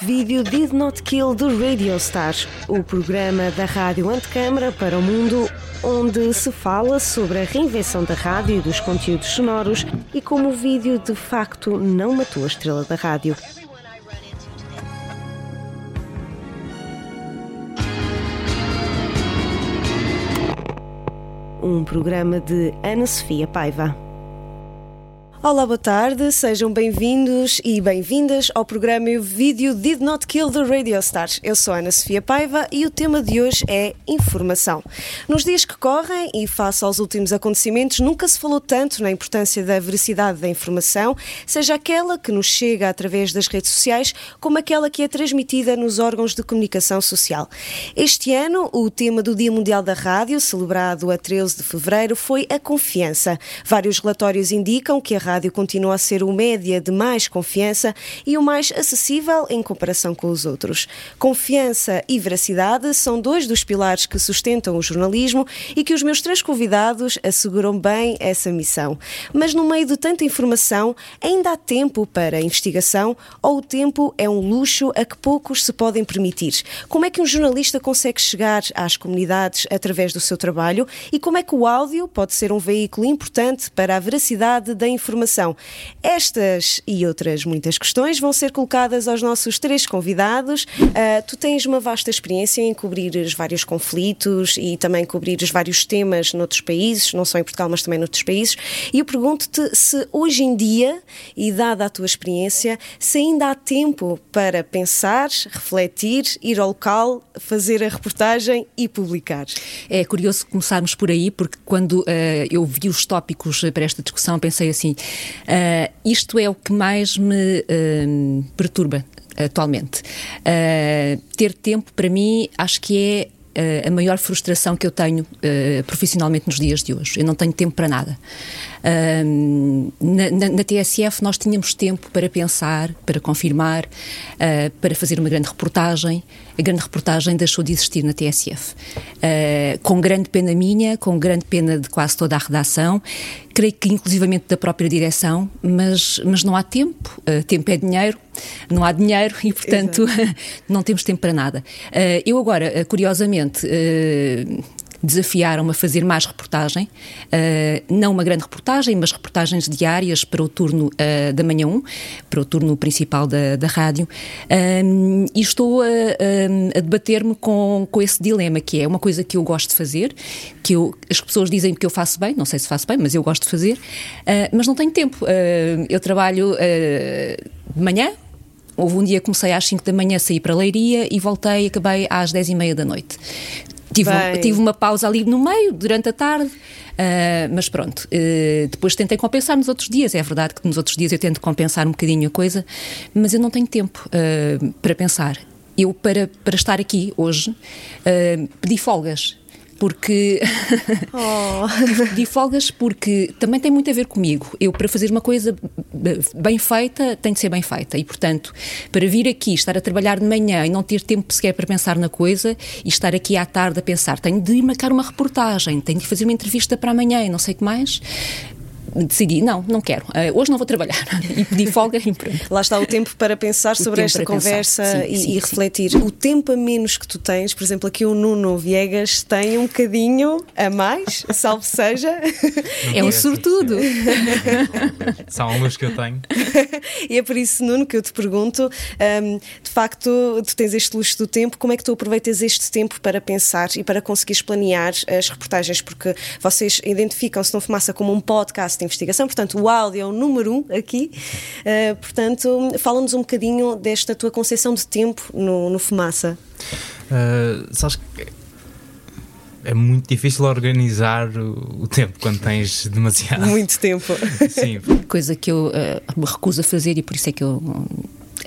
Vídeo Did Not Kill do Radio Stars, o programa da rádio antecâmara para o mundo, onde se fala sobre a reinvenção da rádio e dos conteúdos sonoros e como o vídeo de facto não matou a estrela da rádio. Um programa de Ana Sofia Paiva. Olá, boa tarde, sejam bem-vindos e bem-vindas ao programa e vídeo Did Not Kill the Radio Stars. Eu sou Ana Sofia Paiva e o tema de hoje é informação. Nos dias que correm e face aos últimos acontecimentos, nunca se falou tanto na importância da veracidade da informação, seja aquela que nos chega através das redes sociais, como aquela que é transmitida nos órgãos de comunicação social. Este ano, o tema do Dia Mundial da Rádio, celebrado a 13 de fevereiro, foi a confiança. Vários relatórios indicam que a rádio continua a ser o média de mais confiança e o mais acessível em comparação com os outros. Confiança e veracidade são dois dos pilares que sustentam o jornalismo e que os meus três convidados asseguram bem essa missão. Mas no meio de tanta informação, ainda há tempo para investigação ou o tempo é um luxo a que poucos se podem permitir? Como é que um jornalista consegue chegar às comunidades através do seu trabalho e como é que o áudio pode ser um veículo importante para a veracidade da informação? Informação. Estas e outras muitas questões vão ser colocadas aos nossos três convidados. Uh, tu tens uma vasta experiência em cobrir vários conflitos e também cobrir vários temas noutros países, não só em Portugal, mas também noutros países. E eu pergunto-te se hoje em dia, e dada a tua experiência, se ainda há tempo para pensar, refletir, ir ao local, fazer a reportagem e publicar. É curioso começarmos por aí, porque quando uh, eu vi os tópicos para esta discussão, pensei assim: Uh, isto é o que mais me uh, perturba atualmente. Uh, ter tempo, para mim, acho que é a maior frustração que eu tenho profissionalmente nos dias de hoje. Eu não tenho tempo para nada. Uh, na, na, na, TSF nós tínhamos tempo para pensar, para confirmar, uh, para fazer uma grande reportagem. A grande reportagem deixou de existir na TSF. com grande pena minha, com grande pena de quase toda a redação, creio que inclusivamente da própria direção, mas, mas não há tempo. tempo é dinheiro, não há dinheiro e, portanto, não temos tempo para nada. eu agora, curiosamente, uh, desafiaram-me a fazer mais reportagem, uh, não uma grande reportagem, mas reportagens diárias para o turno uh, da manhã 1, para o turno principal da, da rádio, e estou a, a, a debater-me com, com esse dilema, que é uma coisa que eu gosto de fazer, que eu, as pessoas dizem que eu faço bem, não sei se faço bem, mas eu gosto de fazer, uh, mas não tenho tempo. eu trabalho de manhã, Houve um dia que comecei às 5 da manhã, saí para a Leiria e voltei, acabei às 10 e meia da noite. Tive, tive uma pausa ali no meio, durante a tarde, uh, mas pronto. Uh, depois tentei compensar nos outros dias. É verdade que nos outros dias eu tento compensar um bocadinho a coisa, mas eu não tenho tempo uh, para pensar. Eu, para, para estar aqui hoje, pedi folgas porque oh. de folgas porque também tem muito a ver comigo. Eu para fazer uma coisa bem feita tem de ser bem feita e portanto para vir aqui estar a trabalhar de manhã e não ter tempo sequer para pensar na coisa e estar aqui à tarde a pensar tenho de ir marcar uma reportagem, tenho de fazer uma entrevista para amanhã e não sei o que mais decidi, não, não quero, uh, hoje não vou trabalhar e pedi folga e pronto. Lá está o tempo para pensar sobre esta conversa sim, e, sim, e, refletir. Sim. O tempo a menos que tu tens, por exemplo, aqui o Nuno Viegas tem um bocadinho a mais, salvo seja. Não é um sortudo. São alguns que eu tenho. e é por isso, Nuno, que eu te pergunto, um, de facto, tu tens este luxo do tempo, como é que tu aproveitas este tempo para pensar e para conseguires planear as reportagens? Porque vocês identificam-se não fumaça como um podcast investigação, portanto, o áudio é o número um aqui. Uh, portanto, fala-nos um bocadinho desta tua concepção de tempo no, no Fumaça. Uh, sabes que é muito difícil organizar o, tempo quando tens demasiado. Muito tempo. Sim. Coisa que eu uh, me recuso a fazer e por isso é que eu.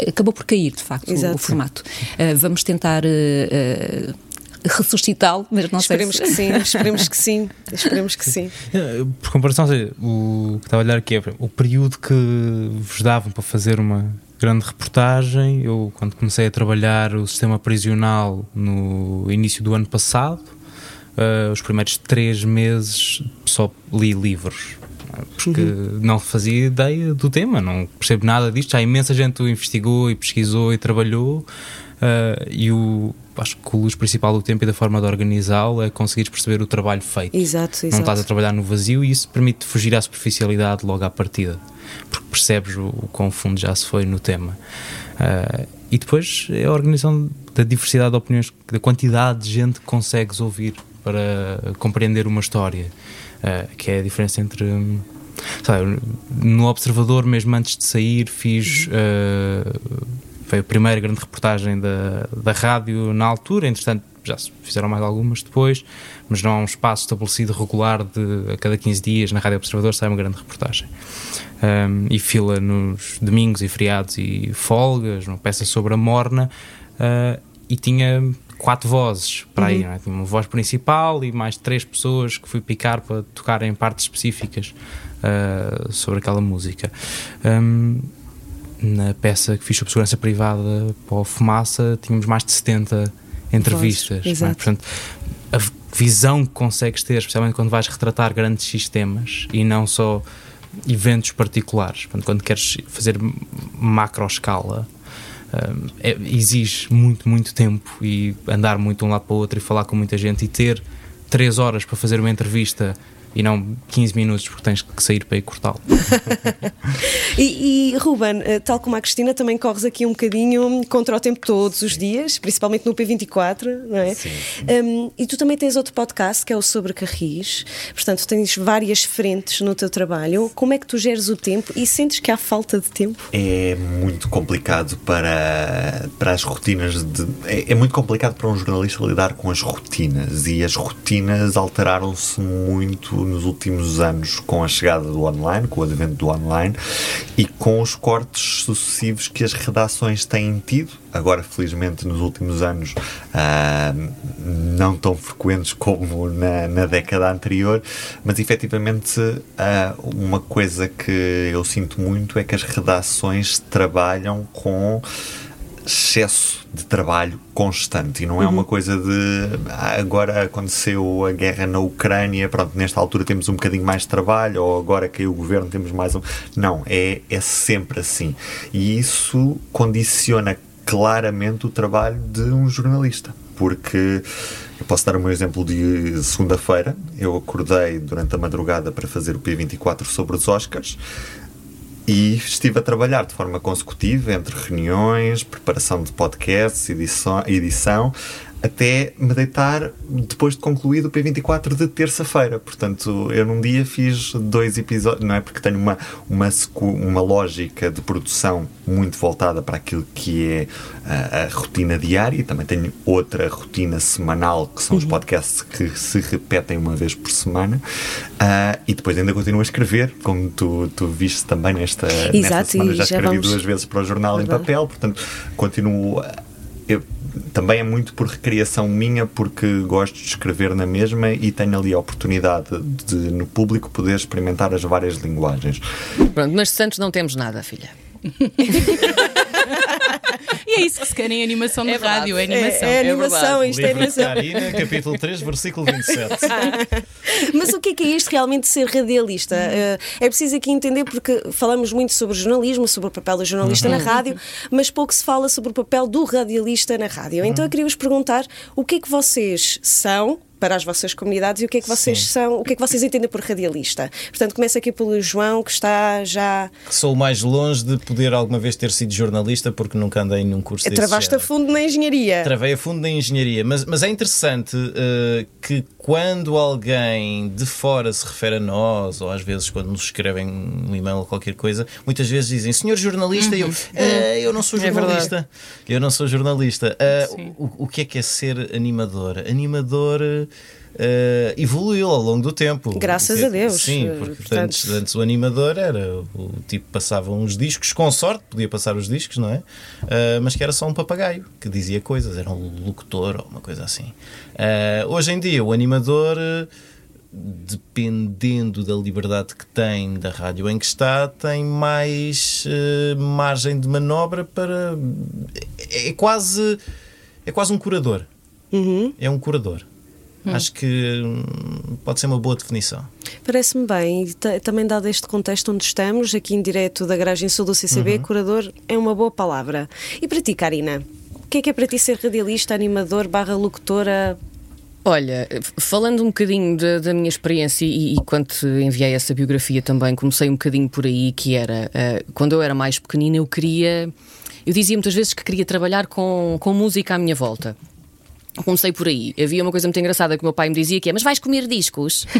acabou por cair, de facto, o, o, formato. Uh, vamos tentar uh, ressuscitá-lo, mas não esperemos sei se... que sim, esperemos que sim, esperemos que sim. Por comparação, o que estava a olhar aqui é o período que vos davam para fazer uma grande reportagem. Eu, quando comecei a trabalhar o sistema prisional no início do ano passado, uh, os primeiros três meses só li livros. porque uhum. não fazia ideia do tema, não percebo nada disto. Já imensa gente o investigou e pesquisou e trabalhou. Uh, e o, acho que o luz principal do tempo e da forma de organizá-lo é conseguires perceber o trabalho feito. Exato, exato. Não estás a trabalhar no vazio e isso permite fugir à superficialidade logo à partida, porque percebes o, o quão fundo já se foi no tema. Uh, e depois é a organização da diversidade de opiniões, da quantidade de gente que consegues ouvir para compreender uma história, uh, que é a diferença entre. Sabe, no Observador, mesmo antes de sair, fiz. Uh, foi a primeira grande reportagem da, da rádio na altura, entretanto já se fizeram mais algumas depois, mas não há um espaço estabelecido regular de a cada 15 dias na Rádio Observador sai uma grande reportagem. Um, e fila nos domingos e feriados e folgas, uma peça sobre a morna, uh, e tinha quatro vozes para aí, uhum. é? tinha uma voz principal e mais três pessoas que fui picar para tocar em partes específicas uh, sobre aquela música. Um, na peça que fiz sobre segurança privada para a Fumaça, tínhamos mais de 70 entrevistas. É? Portanto, a visão que consegues ter, especialmente quando vais retratar grandes sistemas e não só eventos particulares, portanto, quando queres fazer macro escala. Um, é, exige muito, muito tempo e andar muito de um lado para o outro e falar com muita gente e ter três horas para fazer uma entrevista e não 15 minutos porque tens que sair para ir cortá-lo. e, e Ruben, eh, tal como a Cristina, também corres aqui um bocadinho contra o tempo todos os dias, principalmente no P24, não é? Sim. Um, e tu também tens outro podcast que é o Sobre Carris, portanto tens várias frentes no teu trabalho. Como é que tu geres o tempo e sentes que há falta de tempo? É muito complicado para, para as rotinas de. É, é muito complicado para um jornalista lidar com as rotinas e as rotinas alteraram-se muito nos últimos anos com a chegada do online, com o advento do online e com os cortes sucessivos que as redações têm tido. Agora, felizmente, nos últimos anos, uh, não tão frequentes como na, na, década anterior, mas efetivamente, uh, uma coisa que eu sinto muito é que as redações trabalham com excesso de trabalho constante e não é uhum. uma coisa de ah, agora aconteceu a guerra na Ucrânia, pronto, nesta altura temos um bocadinho mais de trabalho ou agora caiu o governo temos mais um. Não, é, é sempre assim. E isso condiciona claramente o trabalho de um jornalista, porque eu posso dar o meu exemplo de segunda-feira. Eu acordei durante a madrugada para fazer o P24 sobre os Oscars. E estive a trabalhar de forma consecutiva entre reuniões, preparação de podcasts, edição, edição até me deitar depois de concluído o P24 de terça-feira. Portanto, eu num dia fiz dois episódios, não é porque tenho uma, uma, uma lógica de produção muito voltada para aquilo que é a, a rotina diária também tenho outra rotina semanal que são uhum. os podcasts que se repetem uma vez por semana uh, e depois ainda continuo a escrever, como tu, tu viste também nesta, Exato, nesta semana. Já escrevi vamos... duas vezes para o jornal Verdade. em papel, portanto, continuo. Eu, também é muito por recriação minha, porque gosto de escrever na mesma e tenho ali a oportunidade de, no público, poder experimentar as várias linguagens. Pronto, mas de Santos não temos nada, filha. e é isso que se quer em animação de é rádio, é animação. É, é animação, é isto é animação. Karina, capítulo 3, versículo 27. Mas o que é que é isto realmente de ser radialista? Eh, é preciso aqui entender porque falamos muito sobre jornalismo, sobre o papel do jornalista uhum. na rádio, mas pouco se fala sobre o papel do radialista na rádio. Então eu queria vos perguntar o que é que vocês são, para as vossas comunidades e o que é que vocês Sim. são, o que é que vocês entendem por radialista. Portanto, começa aqui pelo João, que está já. Sou mais longe de poder alguma vez ter sido jornalista, porque nunca andei num curso Travaste a fundo na engenharia. Travei a fundo na engenharia, mas, mas é interessante uh, que quando alguém de fora se refere a nós, ou às vezes quando nos escrevem um e-mail ou qualquer coisa, muitas vezes dizem senhor jornalista, uhum. eu, uh, eu não sou jornalista. É eu não sou jornalista. Uh, o, o que é que é ser animador? Animador uh, evoluiu ao longo do tempo. Graças a Deus. Sim, porque Portanto... antes, antes, o animador era o tipo passava uns discos, com sorte podia passar os discos, não é? Uh, mas que era só um papagaio que dizia coisas, era um locutor ou uma coisa assim. Uh, hoje em dia, o animador dependendo da liberdade que tem da rádio em que está, tem mais margem de manobra para. É, é, quase. É quase um curador. Uhum. É um curador. Acho que hum, pode ser uma boa definição. Parece-me bem, e também dado este contexto onde estamos, aqui em direto da garagem sul do CCB, uhum. curador é uma boa palavra. E para ti, Karina? O que é que é para ti ser radialista, animador, barra locutora, Olha, falando um bocadinho da, da minha experiência e, e, quando enviei essa biografia também, comecei um bocadinho por aí, que era, uh, quando eu era mais pequenina, eu queria, eu dizia muitas vezes que queria trabalhar com, com música à minha volta. Comecei por aí. Havia uma coisa muito engraçada que o meu pai me dizia que é, mas vais comer discos?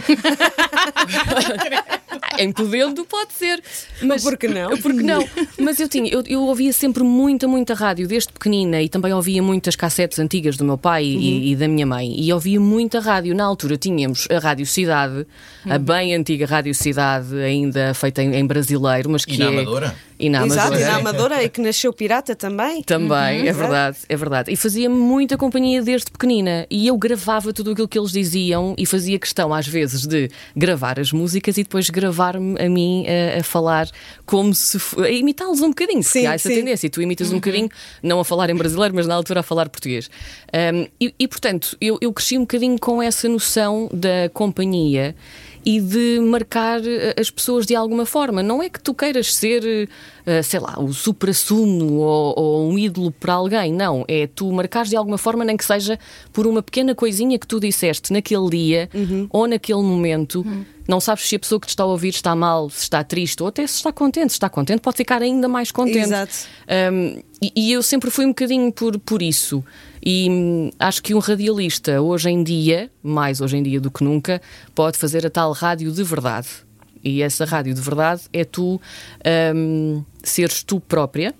em podendo pode ser. Mas por que não? Porque não? Mas eu tinha, eu, eu, ouvia sempre muita, muita rádio desde pequenina e também ouvia muitas cassetes antigas do meu pai uhum. e, e, da minha mãe. E ouvia muita rádio. Na altura tínhamos a Rádio Cidade, uhum. a bem antiga Rádio Cidade, ainda feita em, em brasileiro, mas que e na é. Amadora? E na Exato, Amadora. e na Amadora, e que nasceu pirata também. Também, uhum. é verdade, é verdade. E fazia muita companhia desde pequenina. E eu gravava tudo aquilo que eles diziam e fazia questão, às vezes, de gravar as músicas e depois gravar-me a mim a, a, falar como se. a imitá-los um bocadinho, sim, porque há essa sim. tendência. E tu imitas uhum. um bocadinho, não a falar em brasileiro, mas na altura a falar português. Um, e, e, portanto, eu, eu cresci um bocadinho com essa noção da companhia e de marcar eh, as pessoas de alguma forma. Não é que tu queiras ser, eh, sei lá, o supra-sumo ou, ou, um ídolo para alguém, não. É tu marcares de alguma forma, nem que seja por uma pequena coisinha que tu disseste naquele dia uhum. ou naquele momento. Uhum. Não sabes se a pessoa que te está a ouvir está mal, se está triste ou até se está contente. Se está contente, pode ficar ainda mais contente. Exato. Um, e, e, eu sempre fui um bocadinho por, por isso. E hum, acho que um radialista, hoje em dia, mais hoje em dia do que nunca, pode fazer a tal rádio de verdade. E essa rádio de verdade é tu um, seres tu própria.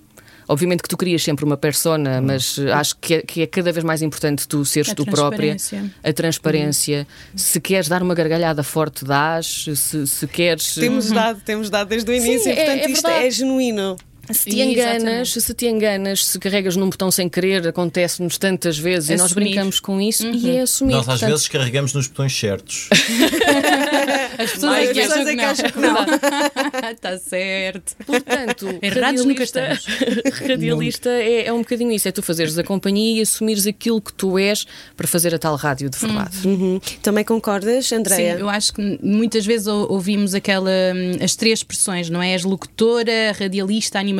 Obviamente que tu crias sempre uma persona, mas acho que é, que é cada vez mais importante tu seres a tu própria. A transparência. Uhum. Se queres dar uma gargalhada forte, dás. Se, se queres. Temos uhum. dado, temos dado desde o início, Sim, e, portanto é, é isto é genuíno. Se te enganas, se te enganas, se carregas num botão sem querer, acontece-nos tantas vezes Assumir. e nós brincamos com isso uhum. e é assumir. Nós às portanto... vezes carregamos nos botões certos. As pessoas é que acham que não. Está certo. Portanto, errados nunca estamos. radialista é, é, um bocadinho isso: é tu fazeres a companhia e assumires aquilo que tu és para fazer a tal rádio de verdade. Uhum. Uhum. Também concordas, Andréia? Sim, eu acho que muitas vezes ouvimos aquela, hum, as três expressões, não é? És locutora, radialista, animadora.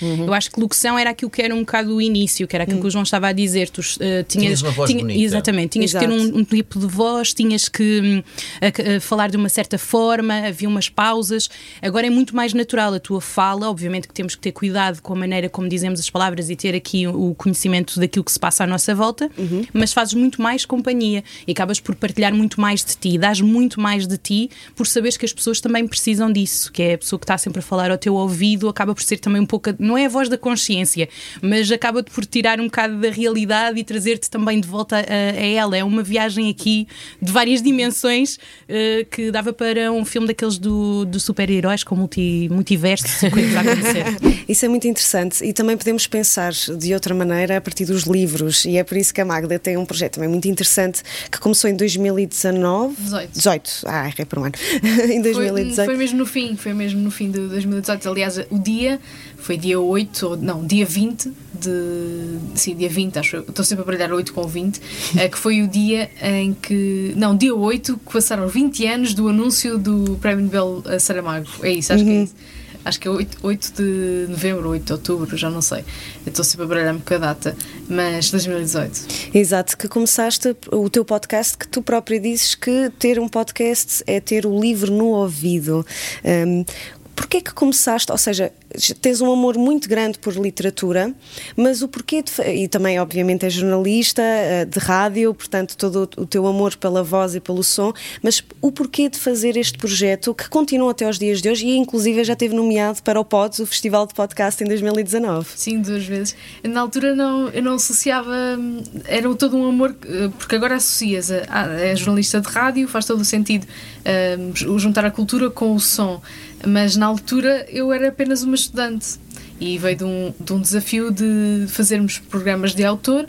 Uhum. Eu acho que locução era aquilo que era um bocado o início, que era aquilo que o João estava a dizer. Tu uh, tinhas, tinhas uma voz tinha, bonita. Exatamente, tinhas Exato. que ter um, um, tipo de voz, tinhas que um, a, a falar de uma certa forma, havia umas pausas. Agora é muito mais natural a tua fala. Obviamente que temos que ter cuidado com a maneira como dizemos as palavras e ter aqui o conhecimento daquilo que se passa à nossa volta, uhum. mas fazes muito mais companhia e acabas por partilhar muito mais de ti, dás muito mais de ti por saberes que as pessoas também precisam disso, que é a pessoa que está sempre a falar ao teu ouvido, acaba por ser também um pouco, não é a voz da consciência, mas acaba por tirar um bocado da realidade e trazer-te também de volta a, a, ela. É uma viagem aqui de várias dimensões uh, que dava para um filme daqueles do, do super-heróis com multi, multiverso, coisas a acontecer. Isso é muito interessante e também podemos pensar de outra maneira a partir dos livros e é por isso que a Magda tem um projeto também muito interessante que começou em 2019. 18. 18. Ah, errei por um ano. em 2018. Foi, foi mesmo no fim, foi mesmo no fim de 2018. Aliás, o dia foi dia 8, ou não, dia 20 de. Sim, dia 20, acho. Estou sempre a baralhar 8 com 20, é, que foi o dia em que. Não, dia 8, que passaram 20 anos do anúncio do Prémio Nobel Saramago. É isso, acho uhum. que é uhum. isso. Acho que é 8, 8 de novembro, 8 de outubro, já não sei. Eu estou sempre a baralhar-me com a data, mas 2018. Exato, que começaste o teu podcast, que tu própria dizes que ter um podcast é ter o livro no ouvido. Um, Porquê que começaste, ou seja, tens um amor muito grande por literatura, mas o porquê de, e também obviamente é jornalista eh, de rádio, portanto todo o teu amor pela voz e pelo som, mas o porquê de fazer este projeto que continua até aos dias de hoje e inclusive já teve nomeado para o Pods, o Festival de Podcast em 2019. Sim, duas vezes. Na altura não, eu não associava, era todo um amor, eh, porque agora associas a, a, é jornalista de rádio, faz todo o sentido eh, juntar a cultura com o som. Mas na altura eu era apenas uma estudante e veio de um, de um desafio de fazermos programas de autor.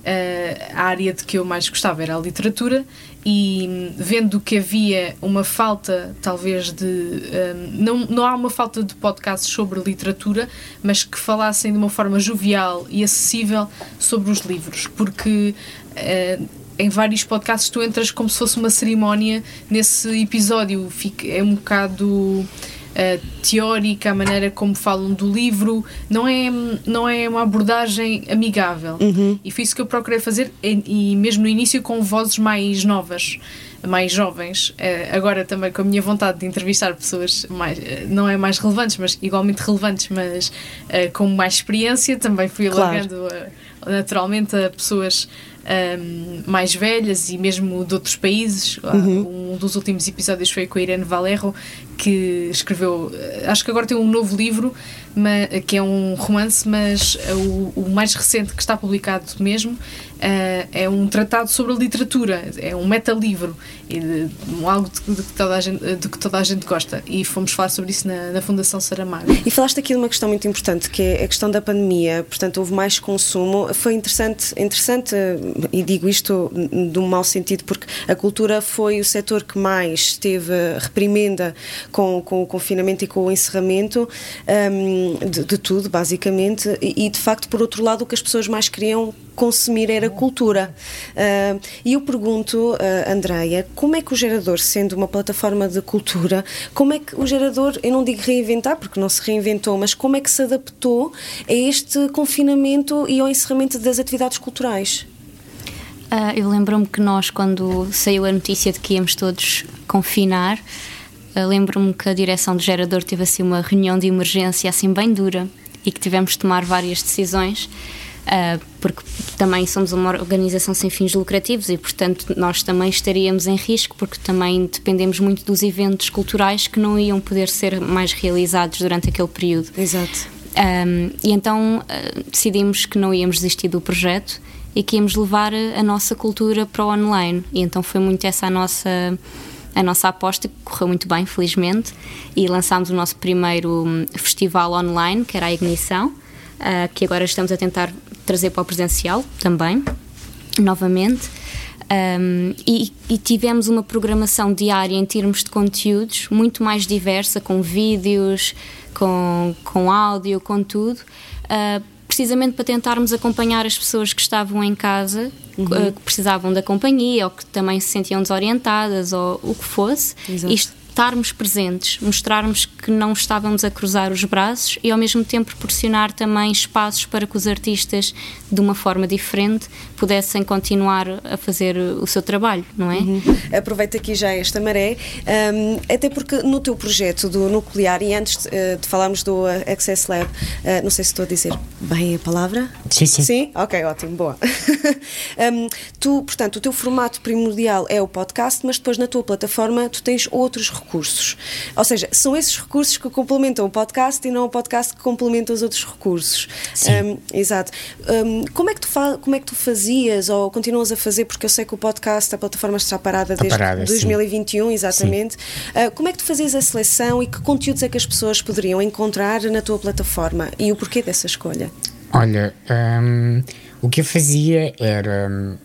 Uh, a área de que eu mais gostava era a literatura e vendo que havia uma falta talvez de um, eh, não, não há uma falta de podcasts sobre literatura mas que falassem de uma forma jovial e acessível sobre os livros porque uh, em vários podcasts tu entras como se fosse uma cerimónia nesse episódio. É um bocado uh, teórica, a maneira como falam do livro, não é, não é uma abordagem amigável. Uhum. E foi isso que eu procurei fazer, e, e mesmo no início com vozes mais novas mais jovens, uh, agora também com a minha vontade de entrevistar pessoas mais, uh, não é mais relevantes, mas igualmente relevantes, mas uh, com mais experiência, também fui alargando naturalmente a pessoas um, mais velhas e mesmo de outros países. Uhum. Um dos últimos episódios foi com a Irene Valerro, que escreveu, acho que agora tem um novo livro, que é um romance, mas o, o mais recente que está publicado mesmo é um tratado sobre a literatura, é um meta-livro, algo de, de, que toda a gente, de que toda a gente gosta. E fomos falar sobre isso na, na Fundação Saramago. E falaste aqui de uma questão muito importante, que é a questão da pandemia. Portanto, houve mais consumo. Foi interessante, interessante e digo isto de um mau sentido, porque a cultura foi o setor que mais esteve reprimenda com, com o confinamento e com o encerramento um, de, de, tudo, basicamente. E, e, de facto, por outro lado, o que as pessoas mais queriam consumir era cultura. Uh, e eu pergunto, uh, Andreia, como é que o gerador, sendo uma plataforma de cultura, como é que o gerador, eu não digo reinventar, porque não se reinventou, mas como é que se adaptou a este confinamento e ao encerramento das atividades culturais? Uh, eu lembro-me que nós, quando saiu a notícia de que íamos todos confinar, uh, lembro-me que a direção do gerador teve assim uma reunião de emergência assim bem dura e que tivemos de tomar várias decisões uh, porque também somos uma organização sem fins lucrativos e, portanto, nós também estaríamos em risco, porque também dependemos muito dos eventos culturais que não iam poder ser mais realizados durante aquele período. Exato. Um, e então uh, decidimos que não íamos desistir do projeto e que íamos levar a nossa cultura para o online. E então foi muito essa a nossa a nossa aposta, que correu muito bem, felizmente, e lançámos o nosso primeiro hum, festival online, que era a Ignição, uh, que agora estamos a tentar trazer para o presencial também, novamente. Um, e, e, tivemos uma programação diária em termos de conteúdos muito mais diversa, com vídeos, com, com áudio, com tudo, uh, precisamente para tentarmos acompanhar as pessoas que estavam em casa, uhum. uh, que precisavam da companhia ou que também se sentiam desorientadas ou o que fosse. Exato. Isto estarmos presentes, mostrarmos que não estávamos a cruzar os braços e ao mesmo tempo proporcionar também espaços para que os artistas, de uma forma diferente, pudessem continuar a fazer o seu trabalho, não é? Uhum. Aproveita aqui já esta maré, um, até porque no teu projeto do nuclear, e antes de, uh, de falarmos do uh, Access Lab, uh, não sei se estou a dizer bem a palavra. Sim, sim. Sim? Ok, ótimo, boa. um, tu, portanto, o teu formato primordial é o podcast, mas depois na tua plataforma tu tens outros recursos. Ou seja, são esses recursos que complementam o podcast e não o podcast que complementa os outros recursos. Sim. Um, exato. Um, como, é que tu como é que tu fazias ou continuas a fazer? Porque eu sei que o podcast, a plataforma está parada está desde parada, 2021, sim. exatamente. Uh, como é que tu fazias a seleção e que conteúdos é que as pessoas poderiam encontrar na tua plataforma e o porquê dessa escolha? Olha, um, o que eu fazia era.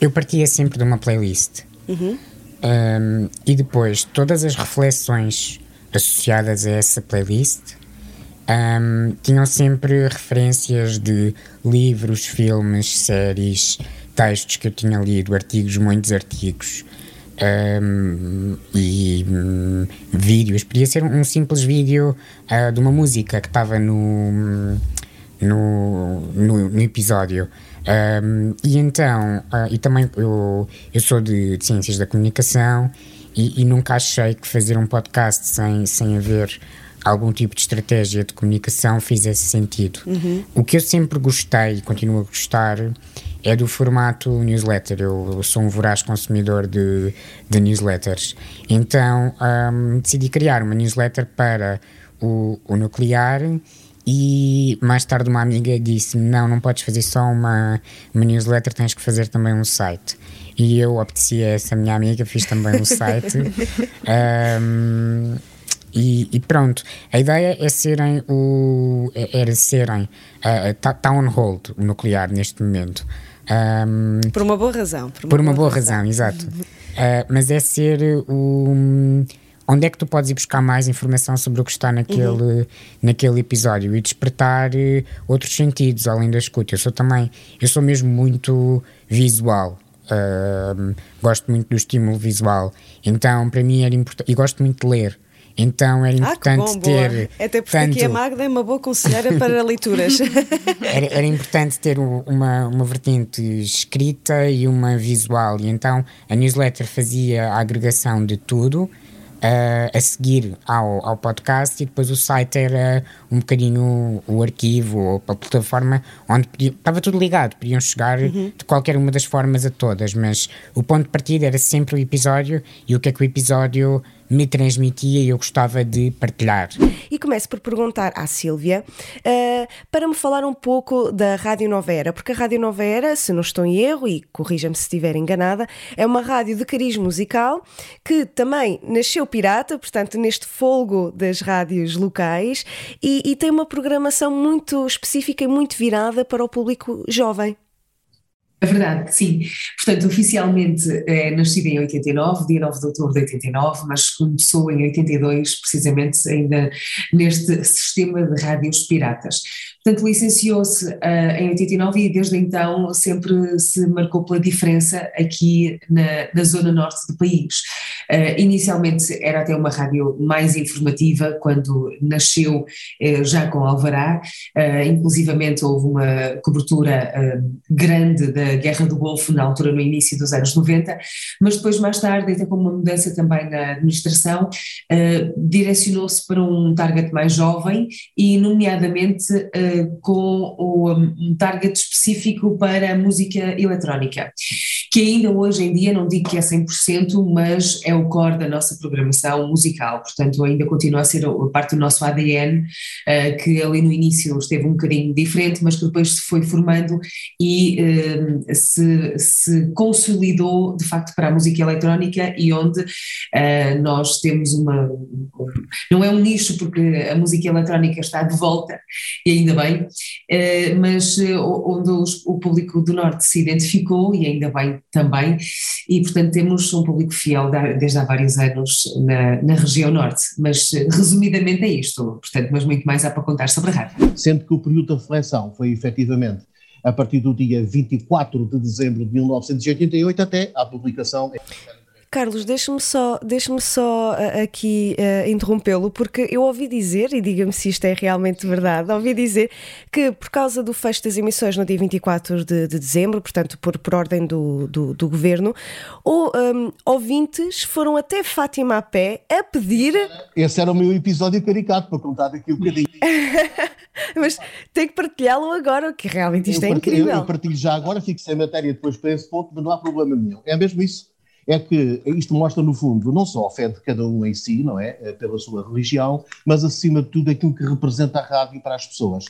Eu partia sempre de uma playlist. Uhum. Um, e depois, todas as reflexões associadas a essa playlist um, tinham sempre referências de livros, filmes, séries, textos que eu tinha lido, artigos, muitos artigos. Um, e um, vídeos. Podia ser um simples vídeo uh, de uma música que estava no, no, no, no episódio. Um, e então, uh, e também eu, eu sou de, de Ciências da Comunicação e, e, nunca achei que fazer um podcast sem, sem haver algum tipo de estratégia de comunicação fizesse sentido. Uhum. O que eu sempre gostei e continuo a gostar é do formato newsletter. Eu, eu sou um voraz consumidor de, de newsletters. Então um, decidi criar uma newsletter para o, o nuclear e mais tarde uma amiga disse-me: Não, não podes fazer só uma, uma newsletter, tens que fazer também um site. E eu obedeci a essa minha amiga, fiz também um site. um, e, e, pronto, a ideia é serem o, é, era serem está uh, tá on hold o nuclear neste momento. Um, por uma boa razão. Por uma, por uma boa, boa razão, razão, exato. Uh, mas é ser o onde é que tu podes ir buscar mais informação sobre o que está naquele, uhum. naquele episódio e despertar uh, outros sentidos além da escuta. Eu sou também, eu sou mesmo muito visual. Uh, gosto muito do estímulo visual. Então, para mim era importante. E gosto muito de ler. Então era importante ah, bom, ter. Boa. Até porque tanto, aqui a Magda é uma boa conselheira para leituras. era, era, importante ter uma, uma vertente escrita e uma visual. E então a newsletter fazia a agregação de tudo uh, a seguir ao, ao podcast e depois o site era um bocadinho o arquivo ou a plataforma onde podia, estava tudo ligado, podiam chegar uhum. de qualquer uma das formas a todas, mas o ponto de partida era sempre o episódio e o que é que o episódio me transmitia e eu gostava de partilhar. E começo por perguntar à Sílvia uh, para me falar um pouco da Rádio Nova Era, porque a Rádio Nova Era, se não estou em erro, e corrija-me se estiver enganada, é uma rádio de cariz musical que também nasceu pirata, portanto, neste folgo das rádios locais, e, e tem uma programação muito específica e muito virada para o público jovem. É verdade, sim. Portanto, oficialmente é nascida em 89, dia 9 de outubro de 89, mas começou em 82, precisamente ainda neste sistema de rádios piratas. Portanto, licenciou-se uh, em 89 e desde então sempre se marcou pela diferença aqui na, na zona norte do país. Uh, inicialmente era até uma rádio mais informativa, quando nasceu uh, já com Alvará, inclusivamente houve uma cobertura grande da Guerra do Golfo, na altura no início dos anos 90, mas depois mais tarde, até com uma mudança também na administração, direcionou-se para um target mais jovem e nomeadamente com um target específico para música eletrónica, que ainda hoje em dia, não digo que é 100%, mas é o core da nossa programação musical, portanto ainda continua a ser parte do nosso ADN, eh, que ali no início esteve um bocadinho diferente, mas que depois se foi formando e eh, se, se consolidou de facto para a música eletrónica e onde eh, nós temos uma, não é um nicho porque a música eletrónica está de volta e ainda bem, mas onde o público do Norte se identificou e ainda bem também, e portanto temos um público fiel desde há vários anos na, na região Norte, mas eh, resumidamente é isto, portanto, mas muito mais há para contar sobre a rádio. Sendo que o período da reflexão foi efetivamente a partir do dia 24 de dezembro de 1988 até à publicação Carlos, deixa-me só, deixa só uh, aqui uh, interrompê-lo, porque eu ouvi dizer, e diga-me se isto é realmente verdade, ouvi dizer que por causa do fecho das emissões no dia 24 de, de dezembro, portanto por, por ordem do, do, do governo, ou, um, ouvintes foram até Fátima a pé a pedir. Esse era o meu episódio caricato, para contar daqui um bocadinho. Mas tem que partilhá-lo agora, que realmente isto eu é incrível. Eu, eu partilho já agora, fico sem matéria depois para esse ponto, mas não há problema nenhum. É mesmo isso é que isto mostra, no fundo, não só a fé de cada um em si, não é? Eh, pela sua religião, mas acima de tudo aquilo que representa a rádio para as pessoas.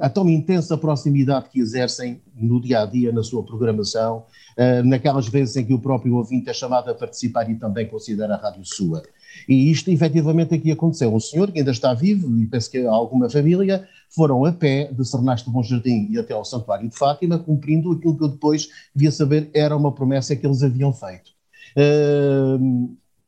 A tão intensa proximidade que exercem no dia a dia, na sua programação, uh, naquelas vezes em que o próprio ouvinte é chamado a participar e também considera a rádio sua. E isto efetivamente aqui aconteceu. Um senhor que ainda está vivo, e penso que alguma família, foram a pé de Sernaste do Bom Jardim e até ao Santuário de Fátima, cumprindo aquilo que eu depois via saber era uma promessa que eles haviam feito.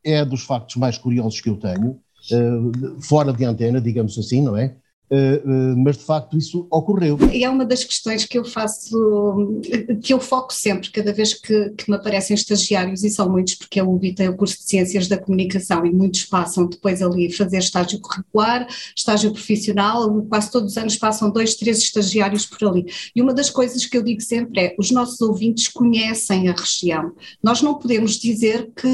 É dos factos mais curiosos que eu tenho, uh, fora de antena, digamos assim, não é? Uh, uh, mas de facto isso ocorreu. E é uma das questões que eu faço, que eu foco sempre, cada vez que, que me aparecem estagiários, e são muitos, porque a UBI tem o curso de Ciências da Comunicação e muitos passam depois ali fazer estágio curricular, estágio profissional, quase todos os anos passam dois, três estagiários por ali. E uma das coisas que eu digo sempre é: os nossos ouvintes conhecem a região. Nós não podemos dizer que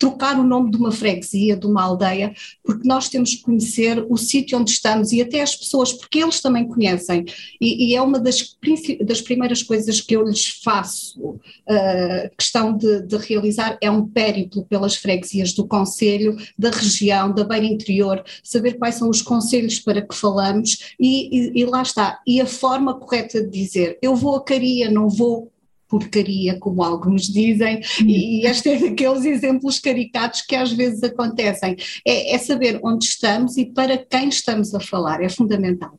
trocar o nome de uma freguesia, de uma aldeia, porque nós temos que conhecer o sítio onde estamos e até as pessoas, porque eles também conhecem. E, e é uma das, das, primeiras coisas que eu lhes faço uh, questão de, de, realizar, é um périplo pelas freguesias do Conselho, da região, da beira interior, saber quais são os conselhos para que falamos e, e, e lá está. E a forma correta de dizer, eu vou a Caria, não vou porcaria, como alguns dizem, e este é daqueles exemplos caricatos que às vezes acontecem. É, é, saber onde estamos e para quem estamos a falar, é fundamental.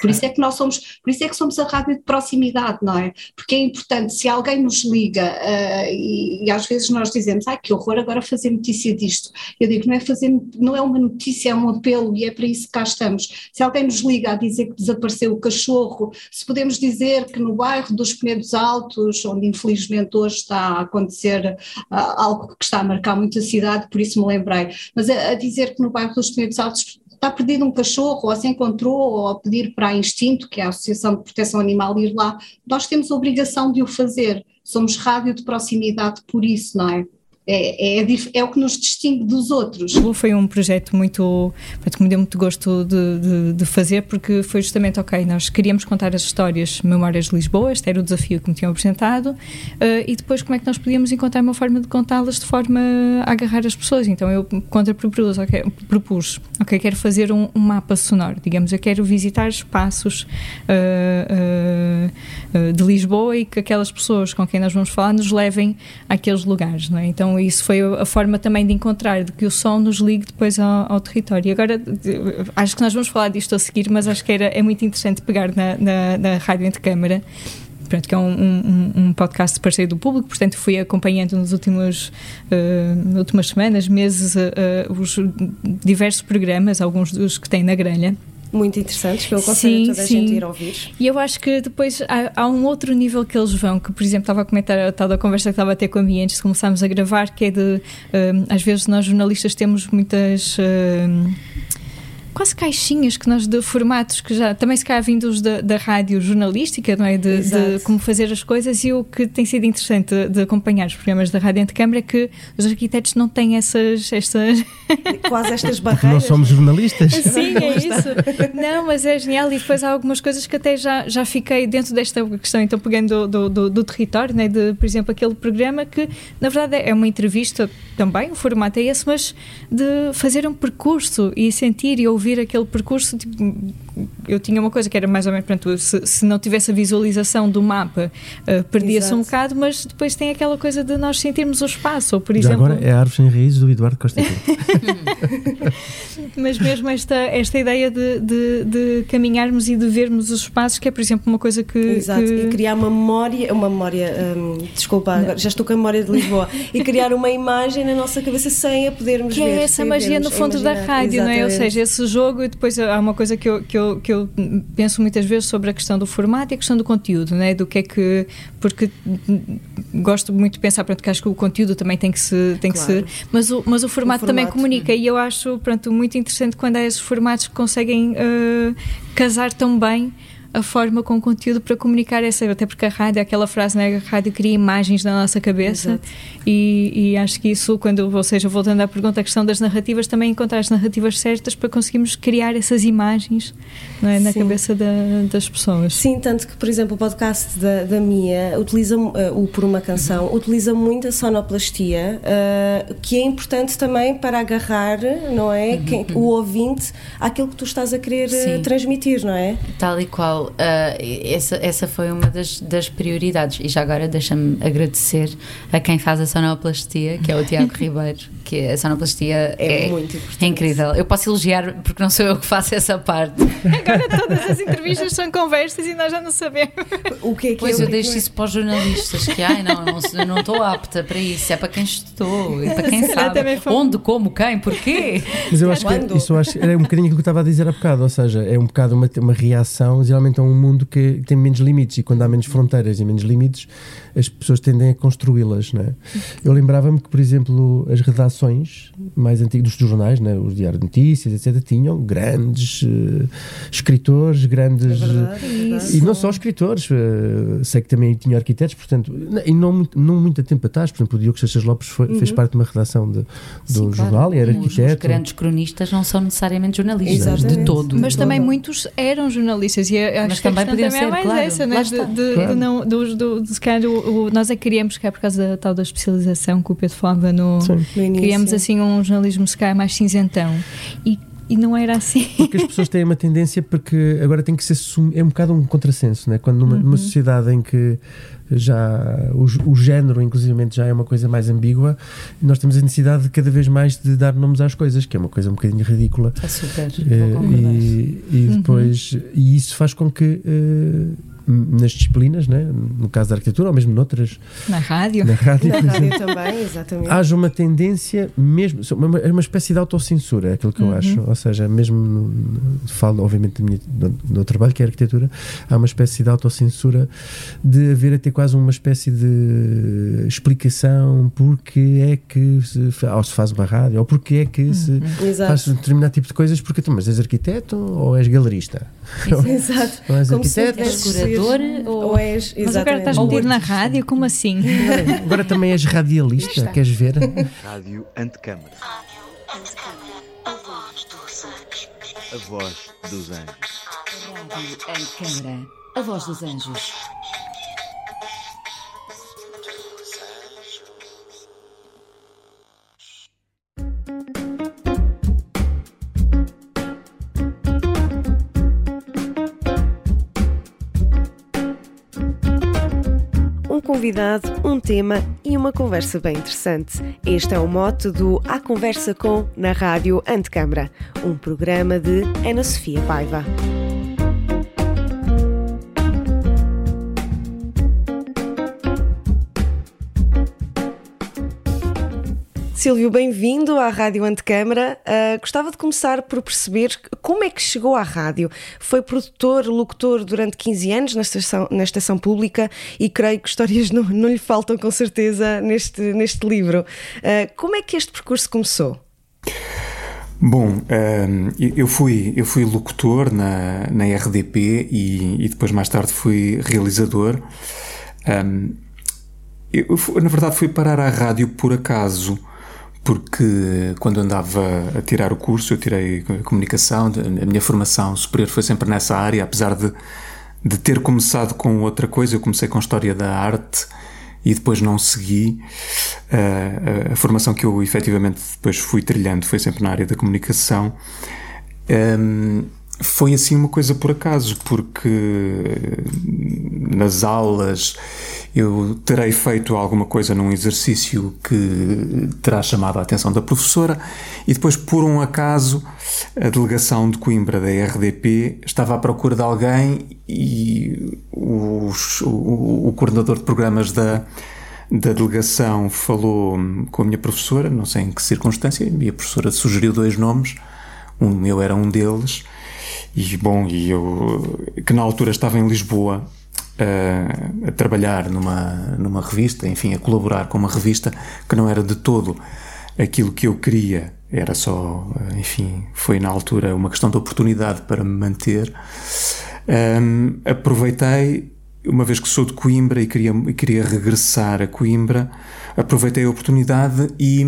Por isso é que nós somos, por isso é que somos a rádio de proximidade, não é? Porque é importante, se alguém nos liga uh, e, e, às vezes nós dizemos, ai que horror agora fazer notícia disto. Eu digo, não é fazer, não é uma notícia, é um apelo e é para isso que cá estamos. Se alguém nos liga a dizer que desapareceu o cachorro, se podemos dizer que no bairro dos Penedos Altos, onde infelizmente hoje está a acontecer uh, algo que está a marcar muito a cidade, por isso me lembrei, mas a, a dizer que no bairro dos Penedos Altos está perdido um cachorro, ou se encontrou, ou a pedir para a Instinto, que é a Associação de Proteção Animal, ir lá, nós temos a obrigação de o fazer. Somos rádio de proximidade por isso, não é? É, é, é, o que nos distingue dos outros. Foi um projeto muito que me deu muito gosto de, de, de, fazer, porque foi justamente, ok, nós queríamos contar as histórias Memórias de Lisboa, este era o desafio que me tinham apresentado, uh, e depois como é que nós podíamos encontrar uma forma de contá-las de forma a agarrar as pessoas. Então eu contra propus, okay, propus, ok, quero fazer um, um, mapa sonoro, digamos, eu quero visitar espaços uh, uh, de Lisboa e que aquelas pessoas com quem nós vamos falar nos levem àqueles lugares, não é? Então então isso foi a forma também de encontrar, de que o som nos ligue depois ao, ao território. E agora, acho que nós vamos falar disto a seguir, mas acho que era, é muito interessante pegar na, na, na rádio entre câmara pronto, que é um, um, um, podcast parceiro do público, portanto fui acompanhando nos últimos uh, últimas semanas, meses, uh, os diversos programas, alguns dos que tem na grelha muito interessantes, que eu aconselho toda a sim. gente a ir ouvir. E eu acho que depois há, há, um outro nível que eles vão, que por exemplo estava a comentar a tal da conversa que estava a ter com a minha antes de começarmos a gravar, que é de, um, às vezes nós jornalistas temos muitas... Um, quase caixinhas que nós de formatos que já também se calhar vindos da, da rádio jornalística, não é? De, de, como fazer as coisas e o que tem sido interessante de, de acompanhar os programas da rádio câmara é que os arquitetos não têm essas, estas quase estas barreiras. Não somos jornalistas. Sim, é isso. Não, mas é genial e depois há algumas coisas que até já, já fiquei dentro desta questão, então pegando do, do, do território, né? de, por exemplo, aquele programa que na verdade é uma entrevista também, o formato é esse, mas de fazer um percurso e sentir e ouvir ouvir aquele percurso, tipo, eu tinha uma coisa que era mais ou menos, portanto, se, se não tivesse a visualização do mapa, uh, perdia-se um bocado, mas depois tem aquela coisa de nós sentirmos o espaço, ou por Já exemplo... agora é a Árvore Sem Raízes do Eduardo Costa Mas mesmo esta, esta ideia de, de, de, caminharmos e de vermos os espaços, que é, por exemplo, uma coisa que... Exato, que... e criar uma memória, uma memória, hum, desculpa, agora, já estou com a memória de Lisboa, e criar uma imagem na nossa cabeça sem a podermos que ver. Que é essa magia no fundo da rádio, Exatamente. não é? Ou seja, esses jogo e depois há uma coisa que eu, que eu, que eu penso muitas vezes sobre a questão do formato e a questão do conteúdo, né? do que é que. Porque gosto muito de pensar, pronto, que acho que o conteúdo também tem que se. Tem claro. que se mas, o, mas o formato, o formato também comunica e eu acho pronto, muito interessante quando há esses formatos que conseguem uh, casar tão bem a forma com o conteúdo para comunicar essa, até porque a rádio, aquela frase, né, a rádio cria imagens na nossa cabeça e, e, acho que isso, quando, ou seja, voltando à pergunta, a questão das narrativas, também encontrar as narrativas certas para conseguirmos criar essas imagens é, na Sim. cabeça da, das pessoas. Sim, tanto que, por exemplo, o podcast da, da Mia utiliza, uh, o Por Uma Canção, utiliza muito a sonoplastia, uh, que é importante também para agarrar, não é. Quem, o ouvinte àquilo que tu estás a querer uh, transmitir, não é? Tal e qual uh, essa, essa foi uma das, das prioridades. E já agora deixa-me agradecer a quem faz a sonoplastia, que é o Tiago Ribeiro, que a sonoplastia é, é, muito é incrível. Eu posso elogiar porque não sou eu que faço essa parte. Agora todas as entrevistas são conversas e nós já não sabemos. O que é que Pois é, eu deixo é? isso para os jornalistas, que ai, não, não, não estou apta para isso, é para quem estou, é para quem sabe onde, como, quem, porquê. Mas eu acho que isso eu acho, é um bocadinho aquilo que eu estava a dizer há bocado, ou seja, é um bocado uma, uma reação, geralmente então um mundo que tem menos limites e quando há menos fronteiras e menos limites as pessoas tendem a construí-las. Né? Eu lembrava-me que, por exemplo, as redações mais antigas dos jornais, né? os diários de notícias, etc., tinham grandes uh, escritores, grandes. É verdade, é e não só escritores, uh, sei que também tinham arquitetos, portanto, e não, não muito tempo atrás, por exemplo, o Diogo Seixas Lopes foi, uhum. fez parte de uma redação de, do Sim, jornal claro. e era arquiteto. Os grandes cronistas não são necessariamente jornalistas, Exatamente. de todo. Mas também muitos eram jornalistas e acho Mas que também podiam ser, é mais claro. essa, né? de, de, claro. não, do, do, de, se calhar, o, nós é que queríamos, que é por causa da tal da especialização que o Pedro falava no. Sim. Queríamos assim um jornalismo se calhar mais cinzentão. E e não era assim. Porque as pessoas têm uma tendência, porque agora tem que ser. É um bocado um contrassenso, né? quando numa, uhum. numa sociedade em que já o, o género, inclusive, já é uma coisa mais ambígua, nós temos a necessidade de cada vez mais de dar nomes às coisas, que é uma coisa um bocadinho ridícula. É super. Eh, e, e, depois, e isso faz com que uh, nas disciplinas, né? no caso da arquitetura, ou mesmo noutras. Na rádio. Na rádio, Na rádio também, exatamente. Haja uma tendência, mesmo. Uma, uma espécie de autocensura, é aquilo que eu Uhum. acho. Ou seja, mesmo. No, falo, obviamente, do, meu trabalho, que é a arquitetura, há uma espécie de autocensura de haver até quase uma espécie de explicação porque é que se, ou se faz uma rádio, ou porque é que se Exato. faz um determinado tipo de coisas, porque tu, mas és arquiteto ou és galerista? Exato. Ou és Como se arquiteto? Ou- ou és. Mas agora estás exatamente. metido na rádio? Como assim? Agora, agora também és radialista, queres ver? Rádio Antecâmara. A voz dos anjos. Rádio Antecâmara. A voz dos anjos. Convidado, um tema e uma conversa bem interessante. Este é o mote do A Conversa com na Rádio Antecâmara, um programa de Ana Sofia Paiva. Silvio, bem-vindo à Rádio Antecâmara. Ah, gostava de começar por perceber como é que chegou à rádio. Foi produtor, locutor durante 15 anos na estação, na estação pública e creio que histórias não, não lhe faltam com certeza neste, neste livro. Ah, como é que este percurso começou? Bom, ehm, eu fui, eu fui locutor na, na RDP e, e depois mais tarde fui realizador. Ehm, eu, na verdade fui parar à rádio por acaso, porque quando andava a tirar o curso, eu tirei comunicação, a minha formação superior foi sempre nessa área, apesar de, de ter começado com outra coisa, eu comecei com História da Arte e depois não segui. A, a formação que eu efetivamente depois fui trilhando foi sempre na área da comunicação. Um, foi assim uma coisa por acaso, porque nas aulas eu terei feito alguma coisa num exercício que terá chamado a atenção da professora e depois, por um acaso, a delegação de Coimbra da RDP estava à procura de alguém e os- o, o coordenador de programas da, da delegação falou com a minha professora, não sei em que circunstância, e a professora sugeriu dois nomes, um meu era um deles, e bom, e eu que na altura estava em Lisboa a, a trabalhar numa, numa revista, enfim, a colaborar com uma revista que não era de todo aquilo que eu queria, era só, enfim, foi na altura uma questão de oportunidade para me manter. Hum, aproveitei, uma vez que sou de Coimbra e queria, queria regressar a Coimbra, aproveitei a oportunidade e,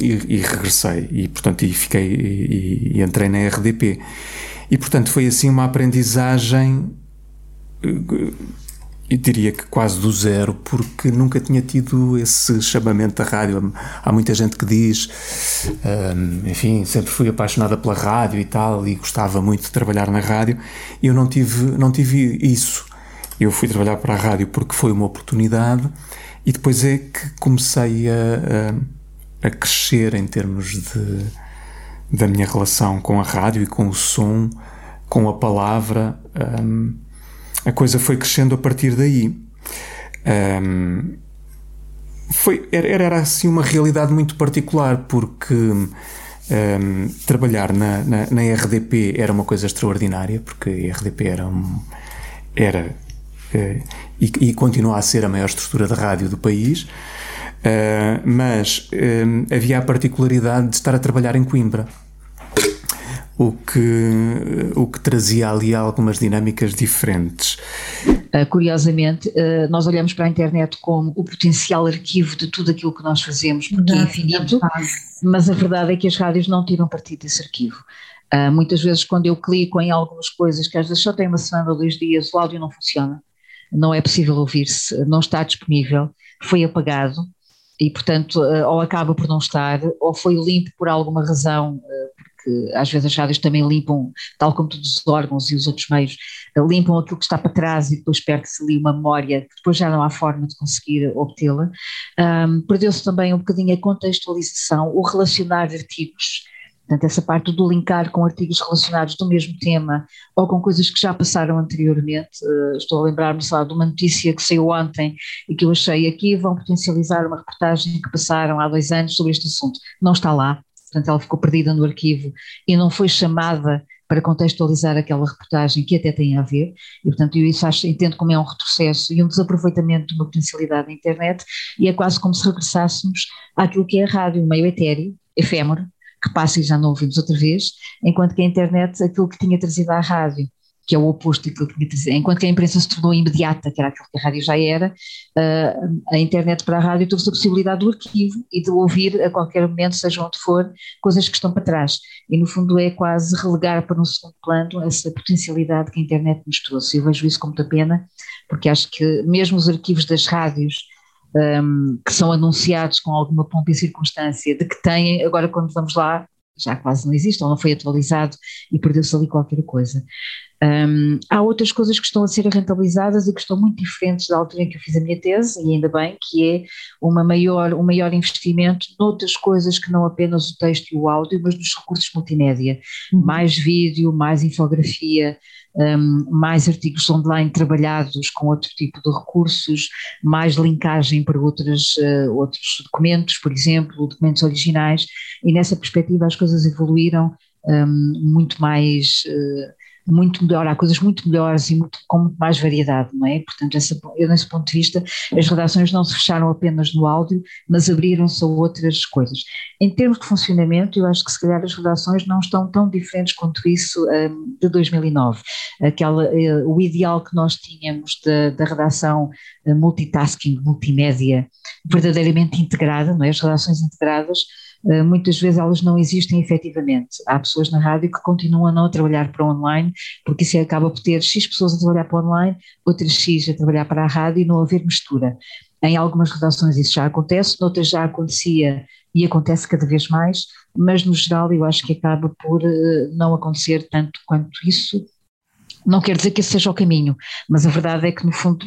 e, e regressei. E, portanto, e fiquei e, e entrei na RDP. E, portanto, foi assim uma aprendizagem eh, eu diria que quase do zero, porque nunca tinha tido esse chamamento da rádio. Há muita gente que diz, hum, enfim, sempre fui apaixonada pela rádio e tal, e gostava muito de trabalhar na rádio. Eu não tive, não tive isso. Eu fui trabalhar para a rádio porque foi uma oportunidade, e depois é que comecei a, a, a crescer em termos de, da minha relação com a rádio e com o som, com a palavra. hum, a coisa foi crescendo a partir daí. Ahm, foi, era, era assim uma realidade muito particular, porque ahm, trabalhar na, na, na RDP era uma coisa extraordinária, porque a RDP era, um, era eh, e, e continua a ser a maior estrutura de rádio do país, ah, mas ahm, havia a particularidade de estar a trabalhar em Coimbra o que, o que trazia ali algumas dinâmicas diferentes. Uh, curiosamente, uh, nós olhamos para a internet como o potencial arquivo de tudo aquilo que nós fazemos, porque é infinito, mas a verdade é que as rádios não tiram partido desse arquivo. Uh, muitas vezes, quando eu clico em algumas coisas que às vezes só tem uma semana ou dois dias, o áudio não funciona, não é possível ouvir-se, não está disponível, foi apagado e, portanto, uh, ou acaba por não estar, ou foi limpo por alguma razão, uh, porque às vezes as rádios também limpam, tal como todos os órgãos e os outros meios, uh, limpam aquilo que está para trás e depois perde-se ali uma memória que depois já não há forma de conseguir obtê-la. Um, Perdeu-se também um bocadinho a contextualização, o relacionar artigos. Portanto, essa parte do linkar com artigos relacionados do mesmo tema ou com coisas que já passaram anteriormente. Uh, estou a lembrar-me, de uma notícia que saiu ontem e que eu achei aqui vão potencializar uma reportagem que passaram há dois anos sobre este assunto. Não está lá, portanto ela ficou perdida no arquivo e não foi chamada para contextualizar aquela reportagem que até tem a ver, e portanto eu isso acho, entendo como é um retrocesso e um desaproveitamento de uma potencialidade da internet, e é quase como se regressássemos àquilo que é a rádio, meio etéreo, efêmero, que passa e já não ouvimos outra vez, enquanto que a internet, aquilo que tinha trazido à rádio, que é o oposto daquilo que tinha trazido, enquanto que a imprensa se tornou imediata, que era aquilo que a rádio já era, uh, a internet para a rádio trouxe a possibilidade do arquivo e de ouvir a qualquer momento, seja onde for, coisas que estão para trás. E no fundo é quase relegar para um segundo plano essa potencialidade que a internet nos trouxe. Eu vejo isso com muita pena, porque acho que mesmo os arquivos das rádios um, que são anunciados com alguma pompa e circunstância, de que têm, agora quando vamos lá, já quase não existe, ou não foi atualizado e perdeu-se ali qualquer coisa. Um, há outras coisas que estão a ser rentabilizadas e que estão muito diferentes da altura em que eu fiz a minha tese, e ainda bem, que é uma maior, um maior investimento noutras coisas que não apenas o texto e o áudio, mas nos recursos multimédia. Uhum. Mais vídeo, mais infografia, um, mais artigos online trabalhados com outro tipo de recursos, mais linkagem para outras, uh, outros documentos, por exemplo, documentos originais, e nessa perspectiva as coisas evoluíram um, muito mais. Uh, muito melhor, há coisas muito melhores e muito, com muito mais variedade, não é? Portanto, essa, eu, nesse ponto de vista, as redações não se fecharam apenas no áudio, mas abriram-se a outras coisas. Em termos de funcionamento, eu acho que se calhar as redações não estão tão diferentes quanto isso um, de 2009. Aquela, uh, o ideal que nós tínhamos da, da redação uh, multitasking, multimédia, verdadeiramente integrada, não é? As redações integradas, muitas vezes elas não existem efetivamente. Há pessoas na rádio que continuam a não trabalhar para online, porque isso acaba por ter X pessoas a trabalhar para online, outras X a trabalhar para a rádio e não haver mistura. Em algumas redações isso já acontece, noutras já acontecia e acontece cada vez mais, mas no geral eu acho que acaba por uh, não acontecer tanto quanto isso. Não quer dizer que esse seja o caminho, mas a verdade é que no fundo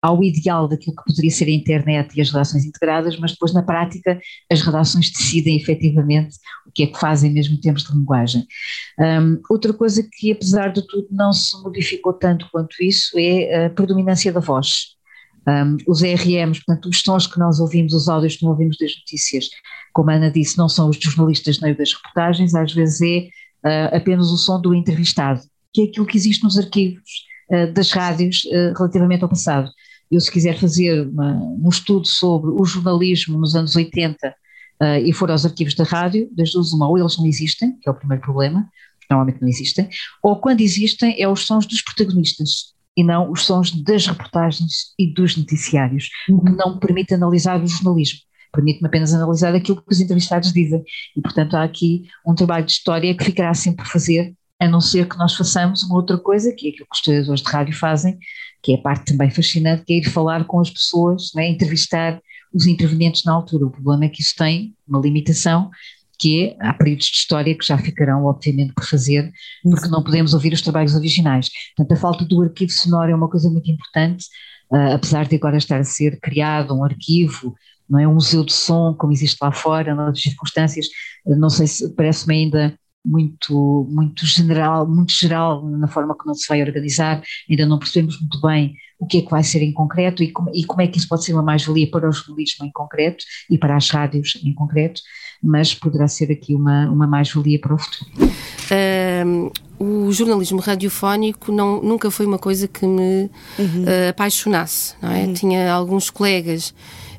ao ideal daquilo que poderia ser a internet e as redações integradas, mas depois na prática as redações decidem efetivamente o que é que fazem mesmo em termos de linguagem. Um, outra coisa que apesar de tudo não se modificou tanto quanto isso é a predominância da voz. Um, os ERMs, portanto os sons que nós ouvimos, os áudios que não ouvimos das notícias, como a Ana disse, não são os jornalistas nem das reportagens, às vezes é uh, apenas o som do entrevistado, que é aquilo que existe nos arquivos uh, das rádios uh, relativamente ao passado. Eu, se quiser fazer uma, um estudo sobre o jornalismo nos anos 80 uh, eh, e for aos arquivos da rádio, das duas uma, ou eles não existem, que é o primeiro problema, normalmente não existem, ou quando existem é os sons dos protagonistas e não os sons das reportagens e dos noticiários, o que não permite analisar o jornalismo. Permite-me apenas analisar aquilo que os entrevistados dizem. E, portanto, há aqui um trabalho de história que ficará sempre por fazer, a não ser que nós façamos uma outra coisa, que é aquilo que os historiadores de rádio fazem, que é a parte também fascinante, que é ir falar com as pessoas, é? entrevistar os intervenientes na altura. O problema é que isso tem uma limitação, que é, há períodos de história que já ficarão, obviamente, por fazer, porque não podemos ouvir os trabalhos originais. Portanto, a falta do arquivo sonoro é uma coisa muito importante, uh, apesar de agora estar a ser criado um arquivo, não é um museu de som, como existe lá fora, nas circunstâncias, não sei se parece-me ainda muito, muito general, muito geral na forma como se vai organizar, ainda não percebemos muito bem o que é que vai ser em concreto e como, e como é que isso pode ser uma mais-valia para o jornalismo em concreto e para as rádios em concreto, mas poderá ser aqui uma, uma mais-valia para o futuro. Um, o jornalismo radiofónico não, nunca foi uma coisa que me uhum. uh, apaixonasse, não é? Uhum. Tinha alguns colegas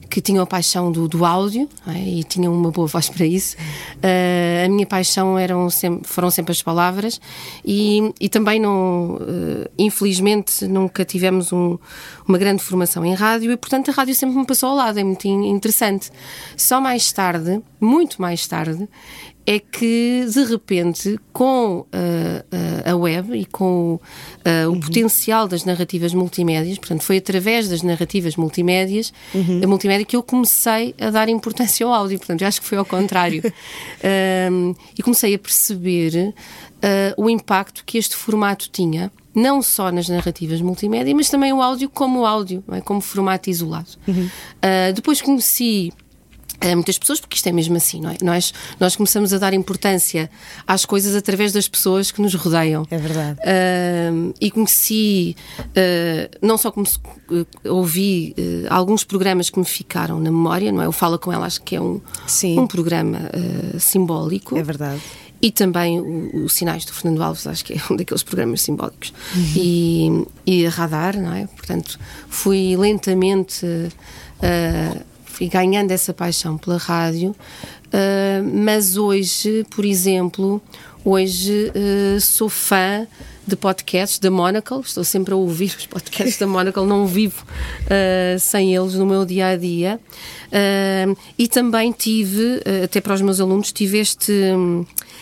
que tinham a paixão do, do áudio é? e tinham uma boa voz para isso. Uh, a minha paixão eram sempre, foram sempre as palavras e, e também não, uh, infelizmente, nunca tivemos um, uma grande formação em rádio e, portanto, a rádio sempre me passou ao lado. É muito interessante. Só mais tarde, muito mais tarde, é que de repente com uh, uh, a web e com uh, o uhum. potencial das narrativas multimédias, portanto foi através das narrativas multimédias, uhum. a multimédia que eu comecei a dar importância ao áudio, portanto eu acho que foi ao contrário um, e comecei a perceber o impacto que este formato tinha não só nas narrativas multimédia, mas também o áudio como áudio, é? como formato isolado. Uhum. depois conheci a muitas pessoas, porque isto é mesmo assim, não é? Nós, nós começamos a dar importância às coisas através das pessoas que nos rodeiam. É verdade. Uh, e conheci, uh, não só como uh, ouvi alguns programas que me ficaram na memória, não é? Eu falo com ela, acho que é um, um programa simbólico. É verdade. E também os Sinais do Fernando Alves, acho que é um daqueles programas simbólicos. Uhum. E, e a Radar, não é? Portanto, fui lentamente uh, fui ganhando essa paixão pela rádio, uh, mas hoje, por exemplo, hoje uh, sou fã de podcasts da Monocle, estou sempre a ouvir os podcasts da Monocle, não vivo uh, sem eles no meu dia a dia. e também tive, até para os meus alunos, tive este,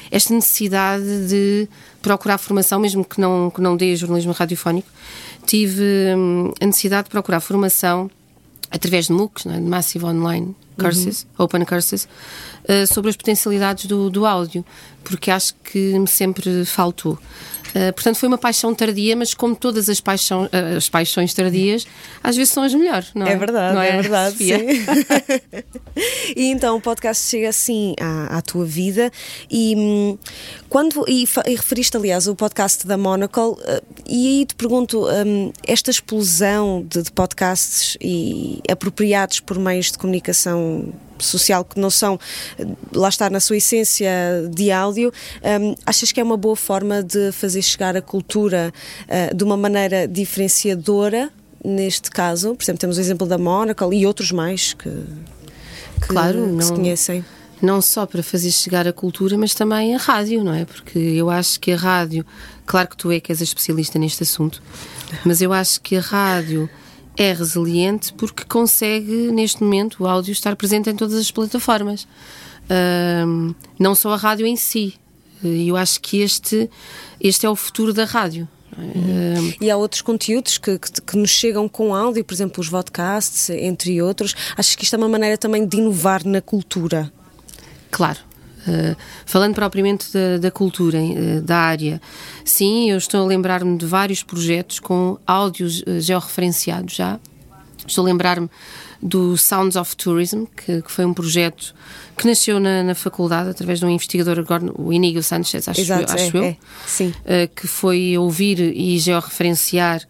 esta necessidade de procurar formação, mesmo que não, que não dê jornalismo radiofónico, tive um, a necessidade de procurar formação através de MOOCs, é? de Massive Online Courses, uhum. Open Courses, uh, sobre as potencialidades do, do áudio, porque acho que me sempre faltou. Uh, portanto, foi uma paixão tardia, mas como todas as, paixão, uh, as paixões tardias, às vezes são as melhores, não é? É verdade, não é, é verdade. e então o podcast chega assim à, à tua vida e hum, quando e, e, referiste aliás o podcast da Monocle uh, e aí te pergunto um, esta explosão de, de podcasts e apropriados por meios de comunicação social que não são, lá está na sua essência de áudio, um, achas que é uma boa forma de fazer chegar a cultura uh, de uma maneira diferenciadora? Neste caso, por exemplo, temos o exemplo da Monaco e outros mais que, que, claro, que não, se conhecem não só para fazer chegar a cultura, mas também a rádio, não é? Porque eu acho que a rádio, claro que tu é que és a especialista neste assunto, mas eu acho que a rádio é resiliente porque consegue, neste momento, o áudio estar presente em todas as plataformas. Um, não só a rádio em si. E eu acho que este, este é o futuro da rádio. Uhum. E há outros conteúdos que, que, que, nos chegam com áudio, por exemplo, os podcasts, entre outros. Acho que isto é uma maneira também de inovar na cultura. Claro, Uh, falando propriamente da, da cultura, uh, da área, sim, eu estou a lembrar-me de vários projetos com áudios uh, georreferenciados já. Estou a lembrar-me do Sounds of Tourism, que, que, foi um projeto que nasceu na, na, faculdade através de um investigador, agora, o Inigo Sanchez, acho, Exato, eu, acho é, eu, é. Que foi ouvir e georreferenciar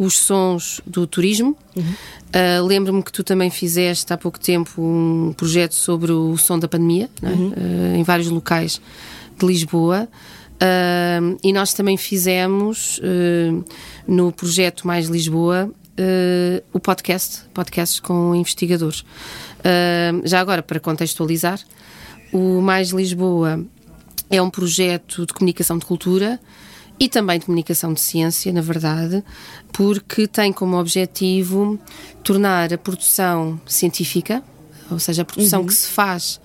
os sons do turismo. Uhum. Uh, Lembro-me que tu também fizeste há pouco tempo um projeto sobre o som da pandemia, é? uhum. uh, em vários locais de Lisboa. Uh, e nós também fizemos no projeto Mais Lisboa o podcast, podcasts com investigadores. já agora, para contextualizar, o Mais Lisboa é um projeto de comunicação de cultura e também de comunicação de ciência, na verdade, porque tem como objetivo tornar a produção científica, ou seja, a produção uhum. que se faz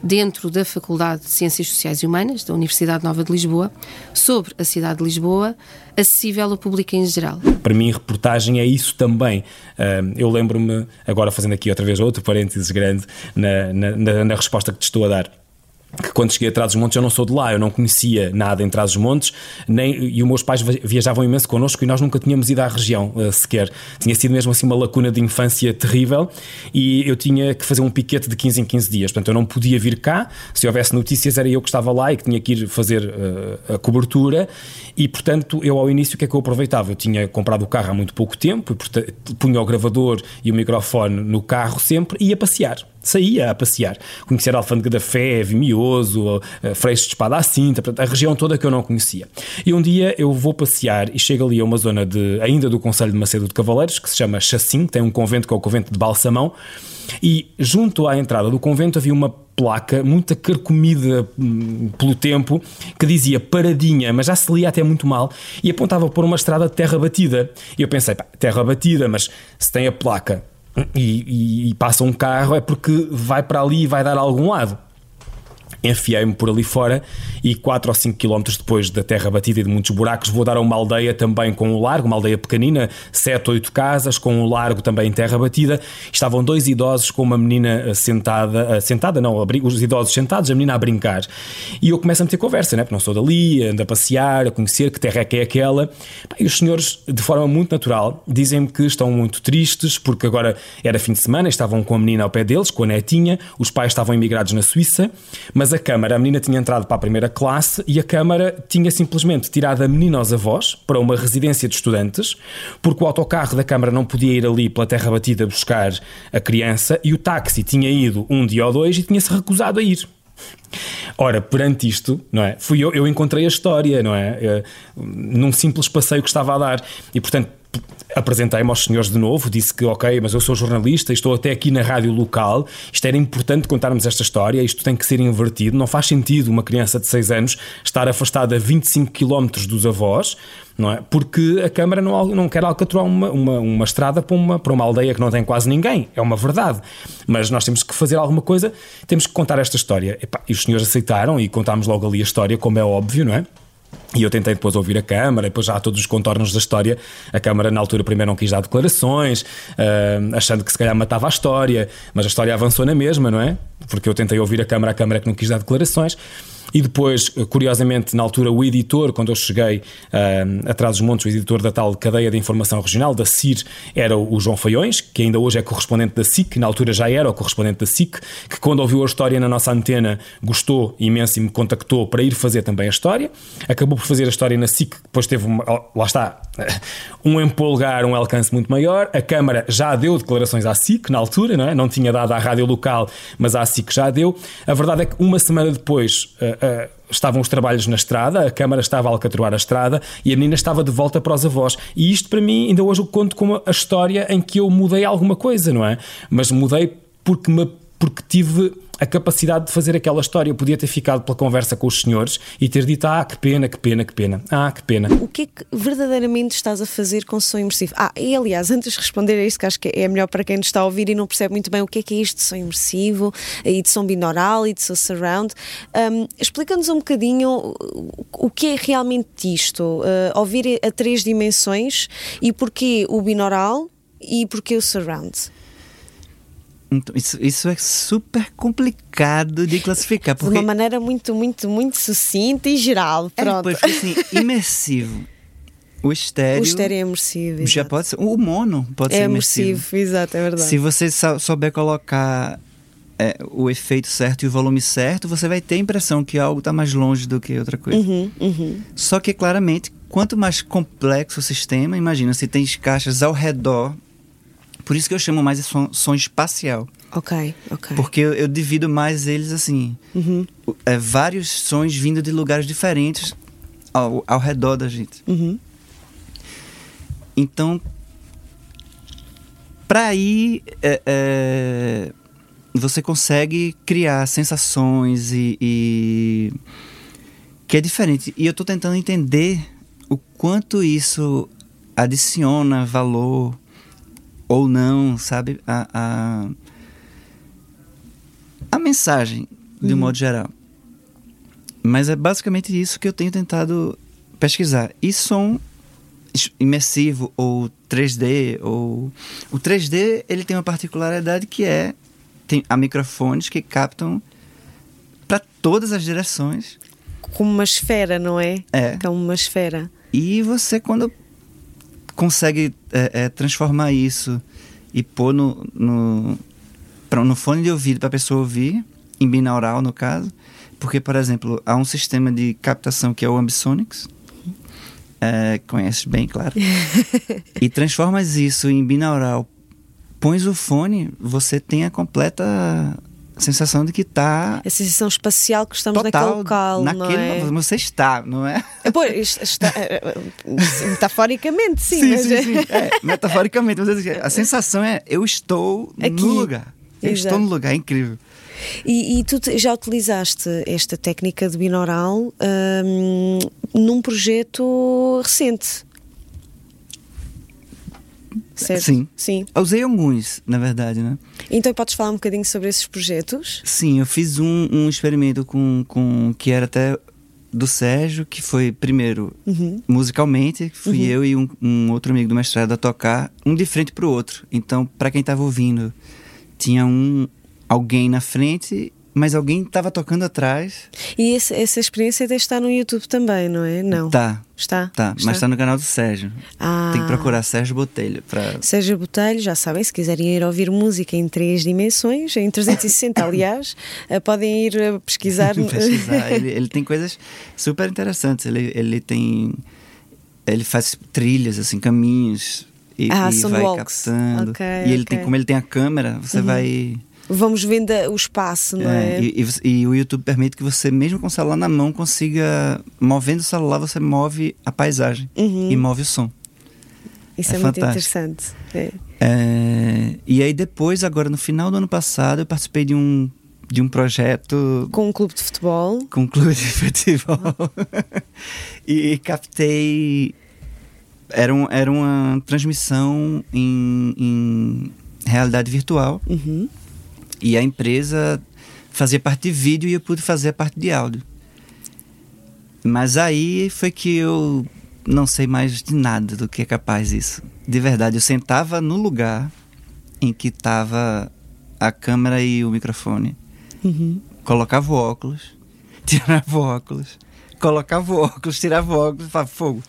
dentro da Faculdade de Ciências Sociais e Humanas da Universidade Nova de Lisboa, sobre a cidade de Lisboa, acessível ao público em geral. Para mim, reportagem é isso também. Eu lembro-me, agora fazendo aqui outra vez outro parênteses grande na, na, na resposta que te estou a dar que quando cheguei a Trás-os-Montes eu não sou de lá, eu não conhecia nada em Trás-os-Montes, nem e os meus pais viajavam imenso connosco e nós nunca tínhamos ido à região uh, sequer. Tinha sido mesmo assim uma lacuna de infância terrível e eu tinha que fazer um piquete de 15 em 15 dias, portanto eu não podia vir cá, se houvesse notícias era eu que estava lá e que tinha que ir fazer uh, a cobertura e portanto eu ao início o que é que eu aproveitava? Eu tinha comprado o carro há muito pouco tempo e portanto, punha o gravador e o microfone no carro sempre e ia passear saía a passear, conhecer a Alfândega da Fé, Vimioso, eh, Freixo de Espada à Cinta, a região toda que eu não conhecia. E um dia eu vou passear e chego ali a uma zona de, ainda do Conselho de Macedo de Cavaleiros, que se chama Chassim, tem um convento que é o convento de Balsamão, e junto à entrada do convento havia uma placa muito carcomida hum, pelo tempo que dizia paradinha, mas já se lia até muito mal e apontava por uma estrada de terra batida. E eu pensei, pá, terra batida, mas se tem a placa e, e, e, passa um carro é porque vai para ali e vai dar a algum lado. Enfiei-me por ali fora e 4 ou 5 quilómetros depois da terra batida e de muitos buracos vou dar a uma aldeia também com um largo, uma aldeia pequenina, 7, 8 casas, com um largo também em terra batida. Estavam dois idosos com uma menina sentada, sentada não, os idosos sentados, a menina a brincar. E eu começo a meter conversa, né? porque não sou dali, ando a passear, a conhecer que terra é que é aquela. E os senhores, de forma muito natural, dizem-me que estão muito tristes porque agora era fim de semana, estavam com a menina ao pé deles, com a netinha, os pais estavam emigrados na Suíça, mas a Câmara, a menina tinha entrado para a primeira classe e a Câmara tinha simplesmente tirado a menina aos avós para uma residência de estudantes, porque o autocarro da Câmara não podia ir ali pela terra batida buscar a criança e o táxi tinha ido um dia ou dois e tinha-se recusado a ir. Ora, perante isto, não é? Fui eu, eu encontrei a história, não é? Eh, num simples passeio que estava a dar. E portanto, apresentei-me aos senhores de novo, disse que ok, mas eu sou jornalista, estou até aqui na rádio local, isto era importante contarmos esta história, isto tem que ser invertido, não faz sentido uma criança de 6 anos estar afastada a 25 km dos avós, não é? Porque a Câmara não, não quer alcatrar uma, uma, uma estrada para uma, para uma aldeia que não tem quase ninguém, é uma verdade. Mas nós temos que fazer alguma coisa, temos que contar esta história. e os senhores aceitaram e contámos logo ali a história, como é óbvio, não é? E eu tentei depois ouvir a Câmara, depois já há todos os contornos da história. A Câmara, na altura, primeiro não quis dar declarações, uh, achando que se calhar matava a história, mas a história avançou na mesma, não é? Porque eu tentei ouvir a Câmara, a Câmara que não quis dar declarações. E depois, curiosamente, na altura, o editor, quando eu cheguei uh, atrás dos montes, o editor da tal cadeia de informação regional, da CIR, era o João Faiões, que ainda hoje é correspondente da SIC, na altura já era o correspondente da SIC, que quando ouviu a história na nossa antena gostou imenso e me contactou para ir fazer também a história. Acabou por fazer a história na SIC, depois teve, uma, lá está, um empolgar, um alcance muito maior. A Câmara já deu declarações à SIC na altura, não é? Não tinha dado à rádio local, mas à SIC já deu. A verdade é que uma semana depois uh, estavam os trabalhos na estrada, a Câmara estava a alcatroar a estrada e a menina estava de volta para os avós. E isto para mim, ainda hoje eu conto como a história em que eu mudei alguma coisa, não é? Mas mudei porque, me, porque tive a capacidade de fazer aquela história. Eu podia ter ficado pela conversa com os senhores e ter dito: Ah, que pena, que pena, que pena. Ah, que pena. O que é que verdadeiramente estás a fazer com som imersivo? Ah, e aliás, antes de responder a isto, que acho que é melhor para quem nos está a ouvir e não percebe muito bem o que é que é isto de som imersivo e de som binaural e de som surround, um, explica-nos um bocadinho o que é realmente isto, uh, ouvir a três dimensões e porquê o binaural e porquê o surround. Então, isso, isso é super complicado de classificar. Porque... De uma maneira muito, muito, muito sucinta e geral. É, Pronto. É, assim, imersivo. O estéreo. O estéreo é imersivo. Já pode ser. O mono pode é ser imersivo. imersivo. Exato, é verdade. Se você souber colocar é, o efeito certo e o volume certo, você vai ter a impressão que algo está mais longe do que outra coisa. Uhum, uhum. Só que, claramente, quanto mais complexo o sistema, imagina, se tem caixas ao redor por isso que eu chamo mais de som, som espacial. Ok, ok. Porque eu, eu divido mais eles assim. Uhum. É, vários sons vindo de lugares diferentes ao, ao redor da gente. Uhum. Então, para aí, é, é, você consegue criar sensações e, e, que é diferente. E eu estou tentando entender o quanto isso adiciona valor ou não, sabe? A, a, a mensagem, de um uhum. modo geral. Mas é basicamente isso que eu tenho tentado pesquisar. E som imersivo ou 3D ou o 3D ele tem uma particularidade que é tem há microfones que captam para todas as direções como uma esfera não é é como uma esfera e você quando consegue é, é, transformar isso e pôr no, no, pra, no fone de ouvido para a pessoa ouvir, em binaural no caso, porque, por exemplo, há um sistema de captação que é o Ambisonics, é, conheces bem, claro, e transformas isso em binaural, pões o fone, você tem a completa a sensação de que está. A sensação espacial que estamos total, naquele local. Naquele, não é? Você está, não é? é pois, está, é, é, metaforicamente, sim. Sim, mas... sim, sim. É, metaforicamente. Mas a sensação é: eu estou Aqui. no lugar. Eu Exato. estou no lugar, é incrível. E, e, tu já utilizaste esta técnica de binaural hum, num projeto recente? Certo? Sim. Sim. Eu usei alguns, na verdade, né? Então podes falar um bocadinho sobre esses projetos? Sim, eu fiz um, um experimento com, com que era até do Sérgio, que foi primeiro Uhum. musicalmente, fui Uhum. eu e um, um outro amigo do mestrado a tocar, um de frente pro outro. Então, para quem tava ouvindo, tinha um alguém na frente, mas alguém tava tocando atrás. E esse- essa experiência deve estar no YouTube também, não é? Não. Tá. Está? Tá, mas tá no canal do Sérgio. Ah. Tem que procurar Sérgio Botelho para Sérgio Botelho, já sabem, se quiserem ir ouvir música em três dimensões, em 360, aliás, eh, podem ir eh, pesquisar. pesquisar. ele, ele tem coisas super interessantes. Ele, ele tem. Ele faz trilhas, assim, caminhos. E, Ah, e vai walks. captando. Ok, e ele ok. tem, como ele tem a câmera, você Uhum. vai. Vamos vendo o espaço, não é? É, e, e e o YouTube permite que você, mesmo com o celular na mão, consiga. Movendo o celular, você move a paisagem Uhum. e move o som. Isso é, é muito interessante. É. É, e aí depois, agora no final do ano passado, eu participei de um, de um projeto Com um clube de futebol. com um clube de futebol e captei era, um, era uma transmissão em, em realidade virtual Uhum. E a empresa fazia parte de vídeo e eu pude fazer a parte de áudio. Mas aí foi que eu não sei mais de nada do que é capaz isso de verdade eu sentava no lugar em que estava a câmera e o microfone. Uhum. colocava o óculos, tirava o óculos, colocava o óculos, tirava o óculos, falava fogo.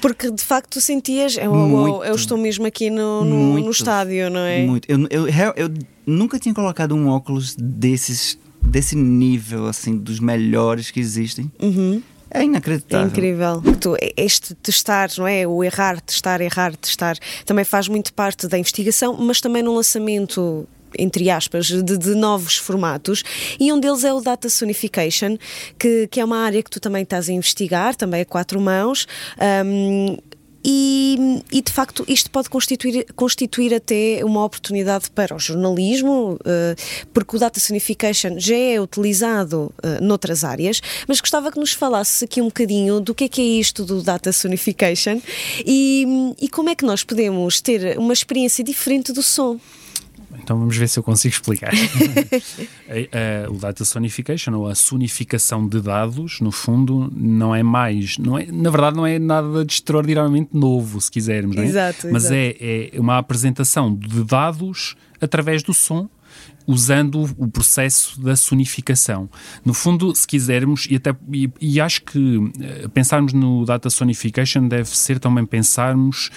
Porque de facto tu sentias, eu, eu, Muito. eu estou mesmo aqui no, no, Muito. no estádio, não é? Muito. Eu, eu, eu nunca tinha colocado um óculos desses, desse nível, assim, dos melhores que existem. Uhum. É É inacreditável. incrível. Tu, este testar, não é? O errar, testar, errar, testar, também faz muito parte da investigação, mas também no lançamento entre aspas, de, de novos formatos e um deles é o Data Sonification, que, que é uma área que tu também estás a investigar, também a quatro mãos. hum, e, e, de facto isto pode constituir, constituir até uma oportunidade para o jornalismo, eh, porque o Data Sonification já é utilizado eh, noutras áreas, mas gostava que nos falasse aqui um bocadinho do que é que é isto do Data Sonification e, e como é que nós podemos ter uma experiência diferente do som. Então vamos ver se eu consigo explicar. O data sonification, ou a sonificação de dados, no fundo, não é mais, não é, na verdade, não é nada de extraordinariamente novo, se quisermos, não é? Exato, Mas exato. É, é uma apresentação de dados através do som. Usando o processo da sonificação. No fundo, se quisermos, e, até, e, e acho que eh, pensarmos no data sonification deve ser também pensarmos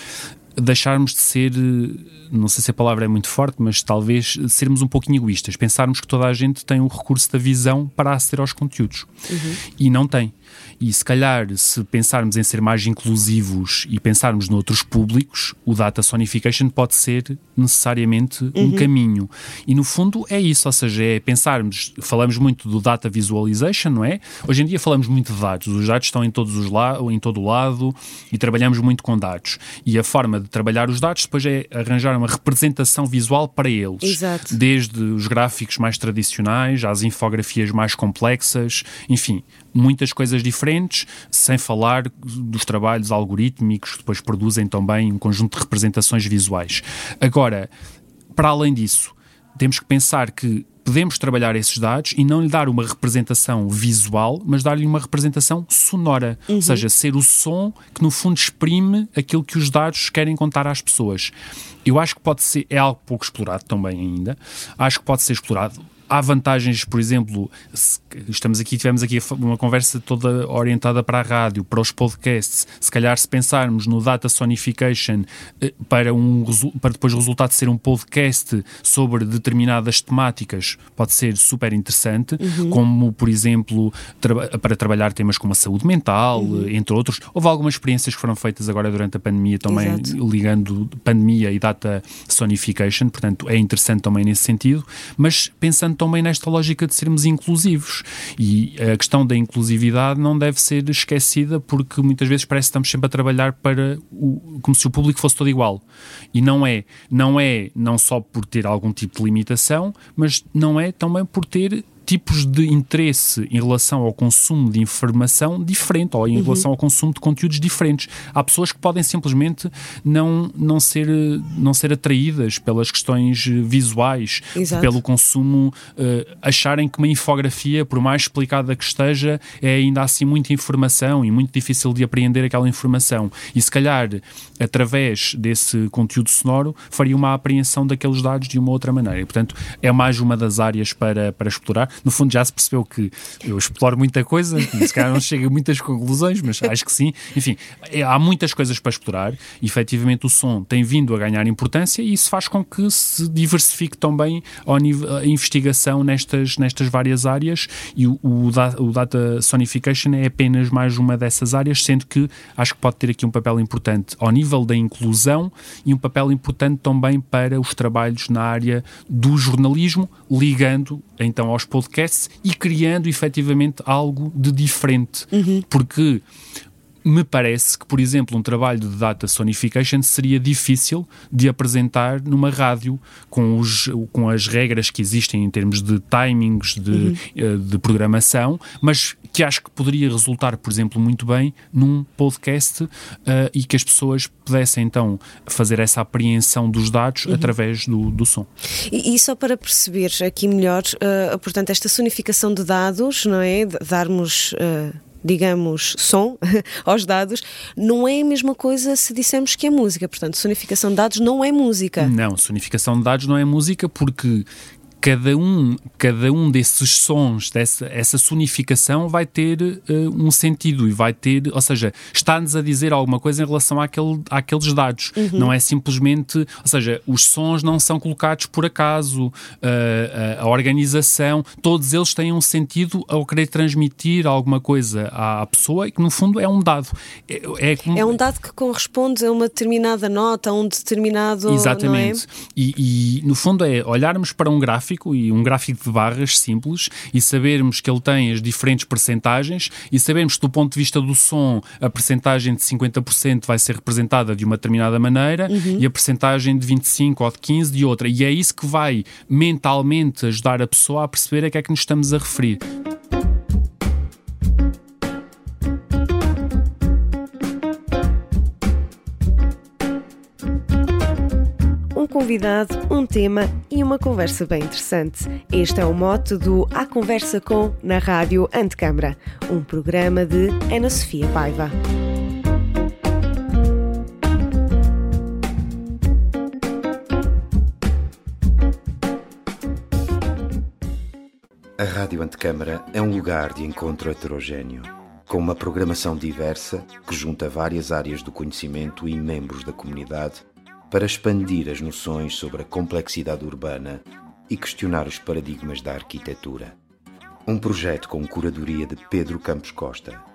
deixarmos de ser, eh, não sei se a palavra é muito forte, mas talvez sermos um pouquinho egoístas, pensarmos que toda a gente tem o recurso da visão para aceder aos conteúdos e não tem. E se calhar, se pensarmos em ser mais inclusivos e pensarmos noutros públicos, o data sonification pode ser necessariamente um Uhum. caminho. E no fundo é isso, ou seja, é pensarmos, falamos muito do data visualization, não é? Hoje em dia falamos muito de dados, os dados estão em todos os la em todo o lado e trabalhamos muito com dados. E a forma de trabalhar os dados depois é arranjar uma representação visual para eles. Exato. Desde os gráficos mais tradicionais às infografias mais complexas, enfim, muitas coisas diferentes, sem falar dos trabalhos algorítmicos que depois produzem também um conjunto de representações visuais. Agora, para além disso, temos que pensar que podemos trabalhar esses dados e não lhe dar uma representação visual, mas dar-lhe uma representação sonora. Ou seja, ser o som que no fundo exprime aquilo que os dados querem contar às pessoas. Eu acho que pode ser, é algo pouco explorado também ainda, acho que pode ser explorado. Há vantagens, por exemplo, estamos aqui, tivemos aqui uma conversa toda orientada para a rádio, para os podcasts. Se calhar, se pensarmos no data sonification eh, para, um, para depois o resultado ser um podcast sobre determinadas temáticas, pode ser super interessante, Uhum. como, por exemplo, traba- para trabalhar temas como a saúde mental, Uhum. entre outros. Houve algumas experiências que foram feitas agora durante a pandemia também, Exato. ligando pandemia e data sonification, portanto é interessante também nesse sentido, mas pensando também nesta lógica de sermos inclusivos. E a questão da inclusividade não deve ser esquecida porque muitas vezes parece que estamos sempre a trabalhar para o, como se o público fosse todo igual. E não é, não é não só por ter algum tipo de limitação, mas não é também por ter tipos de interesse em relação ao consumo de informação diferente ou em uhum. relação ao consumo de conteúdos diferentes. Há pessoas que podem simplesmente não, não, ser, não ser atraídas pelas questões visuais, Exato. pelo consumo, uh, acharem que uma infografia, por mais explicada que esteja, é ainda assim muita informação e muito difícil de apreender aquela informação. E se calhar, através desse conteúdo sonoro, faria uma apreensão daqueles dados de uma outra maneira. E, portanto, é mais uma das áreas para, para explorar. No fundo, já se percebeu que eu exploro muita coisa, se calhar não chego a muitas conclusões, mas acho que sim. Enfim, é, há muitas coisas para explorar e, efetivamente, o som tem vindo a ganhar importância e isso faz com que se diversifique também a investigação nestas, nestas várias áreas e o, o, o Data Sonification é apenas mais uma dessas áreas, sendo que acho que pode ter aqui um papel importante ao nível da inclusão e um papel importante também para os trabalhos na área do jornalismo, ligando então aos podcasts e criando efetivamente algo de diferente. Uhum. Porque me parece que, por exemplo, um trabalho de data sonification seria difícil de apresentar numa rádio com, os, com as regras que existem em termos de timings de, uhum. Eh, de programação, mas que acho que poderia resultar, por exemplo, muito bem num podcast uh, e que as pessoas pudessem então fazer essa apreensão dos dados uhum. através do, do som. E, e, só para perceber aqui melhor, uh, portanto, esta sonificação de dados, não é? Darmos. Uh digamos, som aos dados, não é a mesma coisa se dissermos que é música. Portanto, sonificação de dados não é música. Não, sonificação de dados não é música porque cada um, cada um desses sons, dessa essa sonificação vai ter uh, um sentido e vai ter, ou seja, está-nos a dizer alguma coisa em relação àquele, àqueles dados. Uhum. Não é simplesmente, ou seja, os sons não são colocados por acaso, uh, uh, a organização, todos eles têm um sentido ao querer transmitir alguma coisa à pessoa e que no fundo é um dado. É, é, como... é um dado que corresponde a uma determinada nota, a um determinado. Exatamente. É? E, e no fundo é olharmos para um gráfico gráfico e um gráfico de barras simples e sabermos que ele tem as diferentes percentagens e sabermos que do ponto de vista do som a percentagem de 50% vai ser representada de uma determinada maneira uhum. e a percentagem de 25 ou de 15 de outra. E é isso que vai mentalmente ajudar a pessoa a perceber a que é que nos estamos a referir. Convidado, um tema e uma conversa bem interessante. Este é o mote do A Conversa com na Rádio Antecâmara, um programa de Ana Sofia Paiva. A Rádio Antecâmara é um lugar de encontro heterogêneo, com uma programação diversa que junta várias áreas do conhecimento e membros da comunidade para expandir as noções sobre a complexidade urbana e questionar os paradigmas da arquitetura. Um projeto com curadoria de Pedro Campos Costa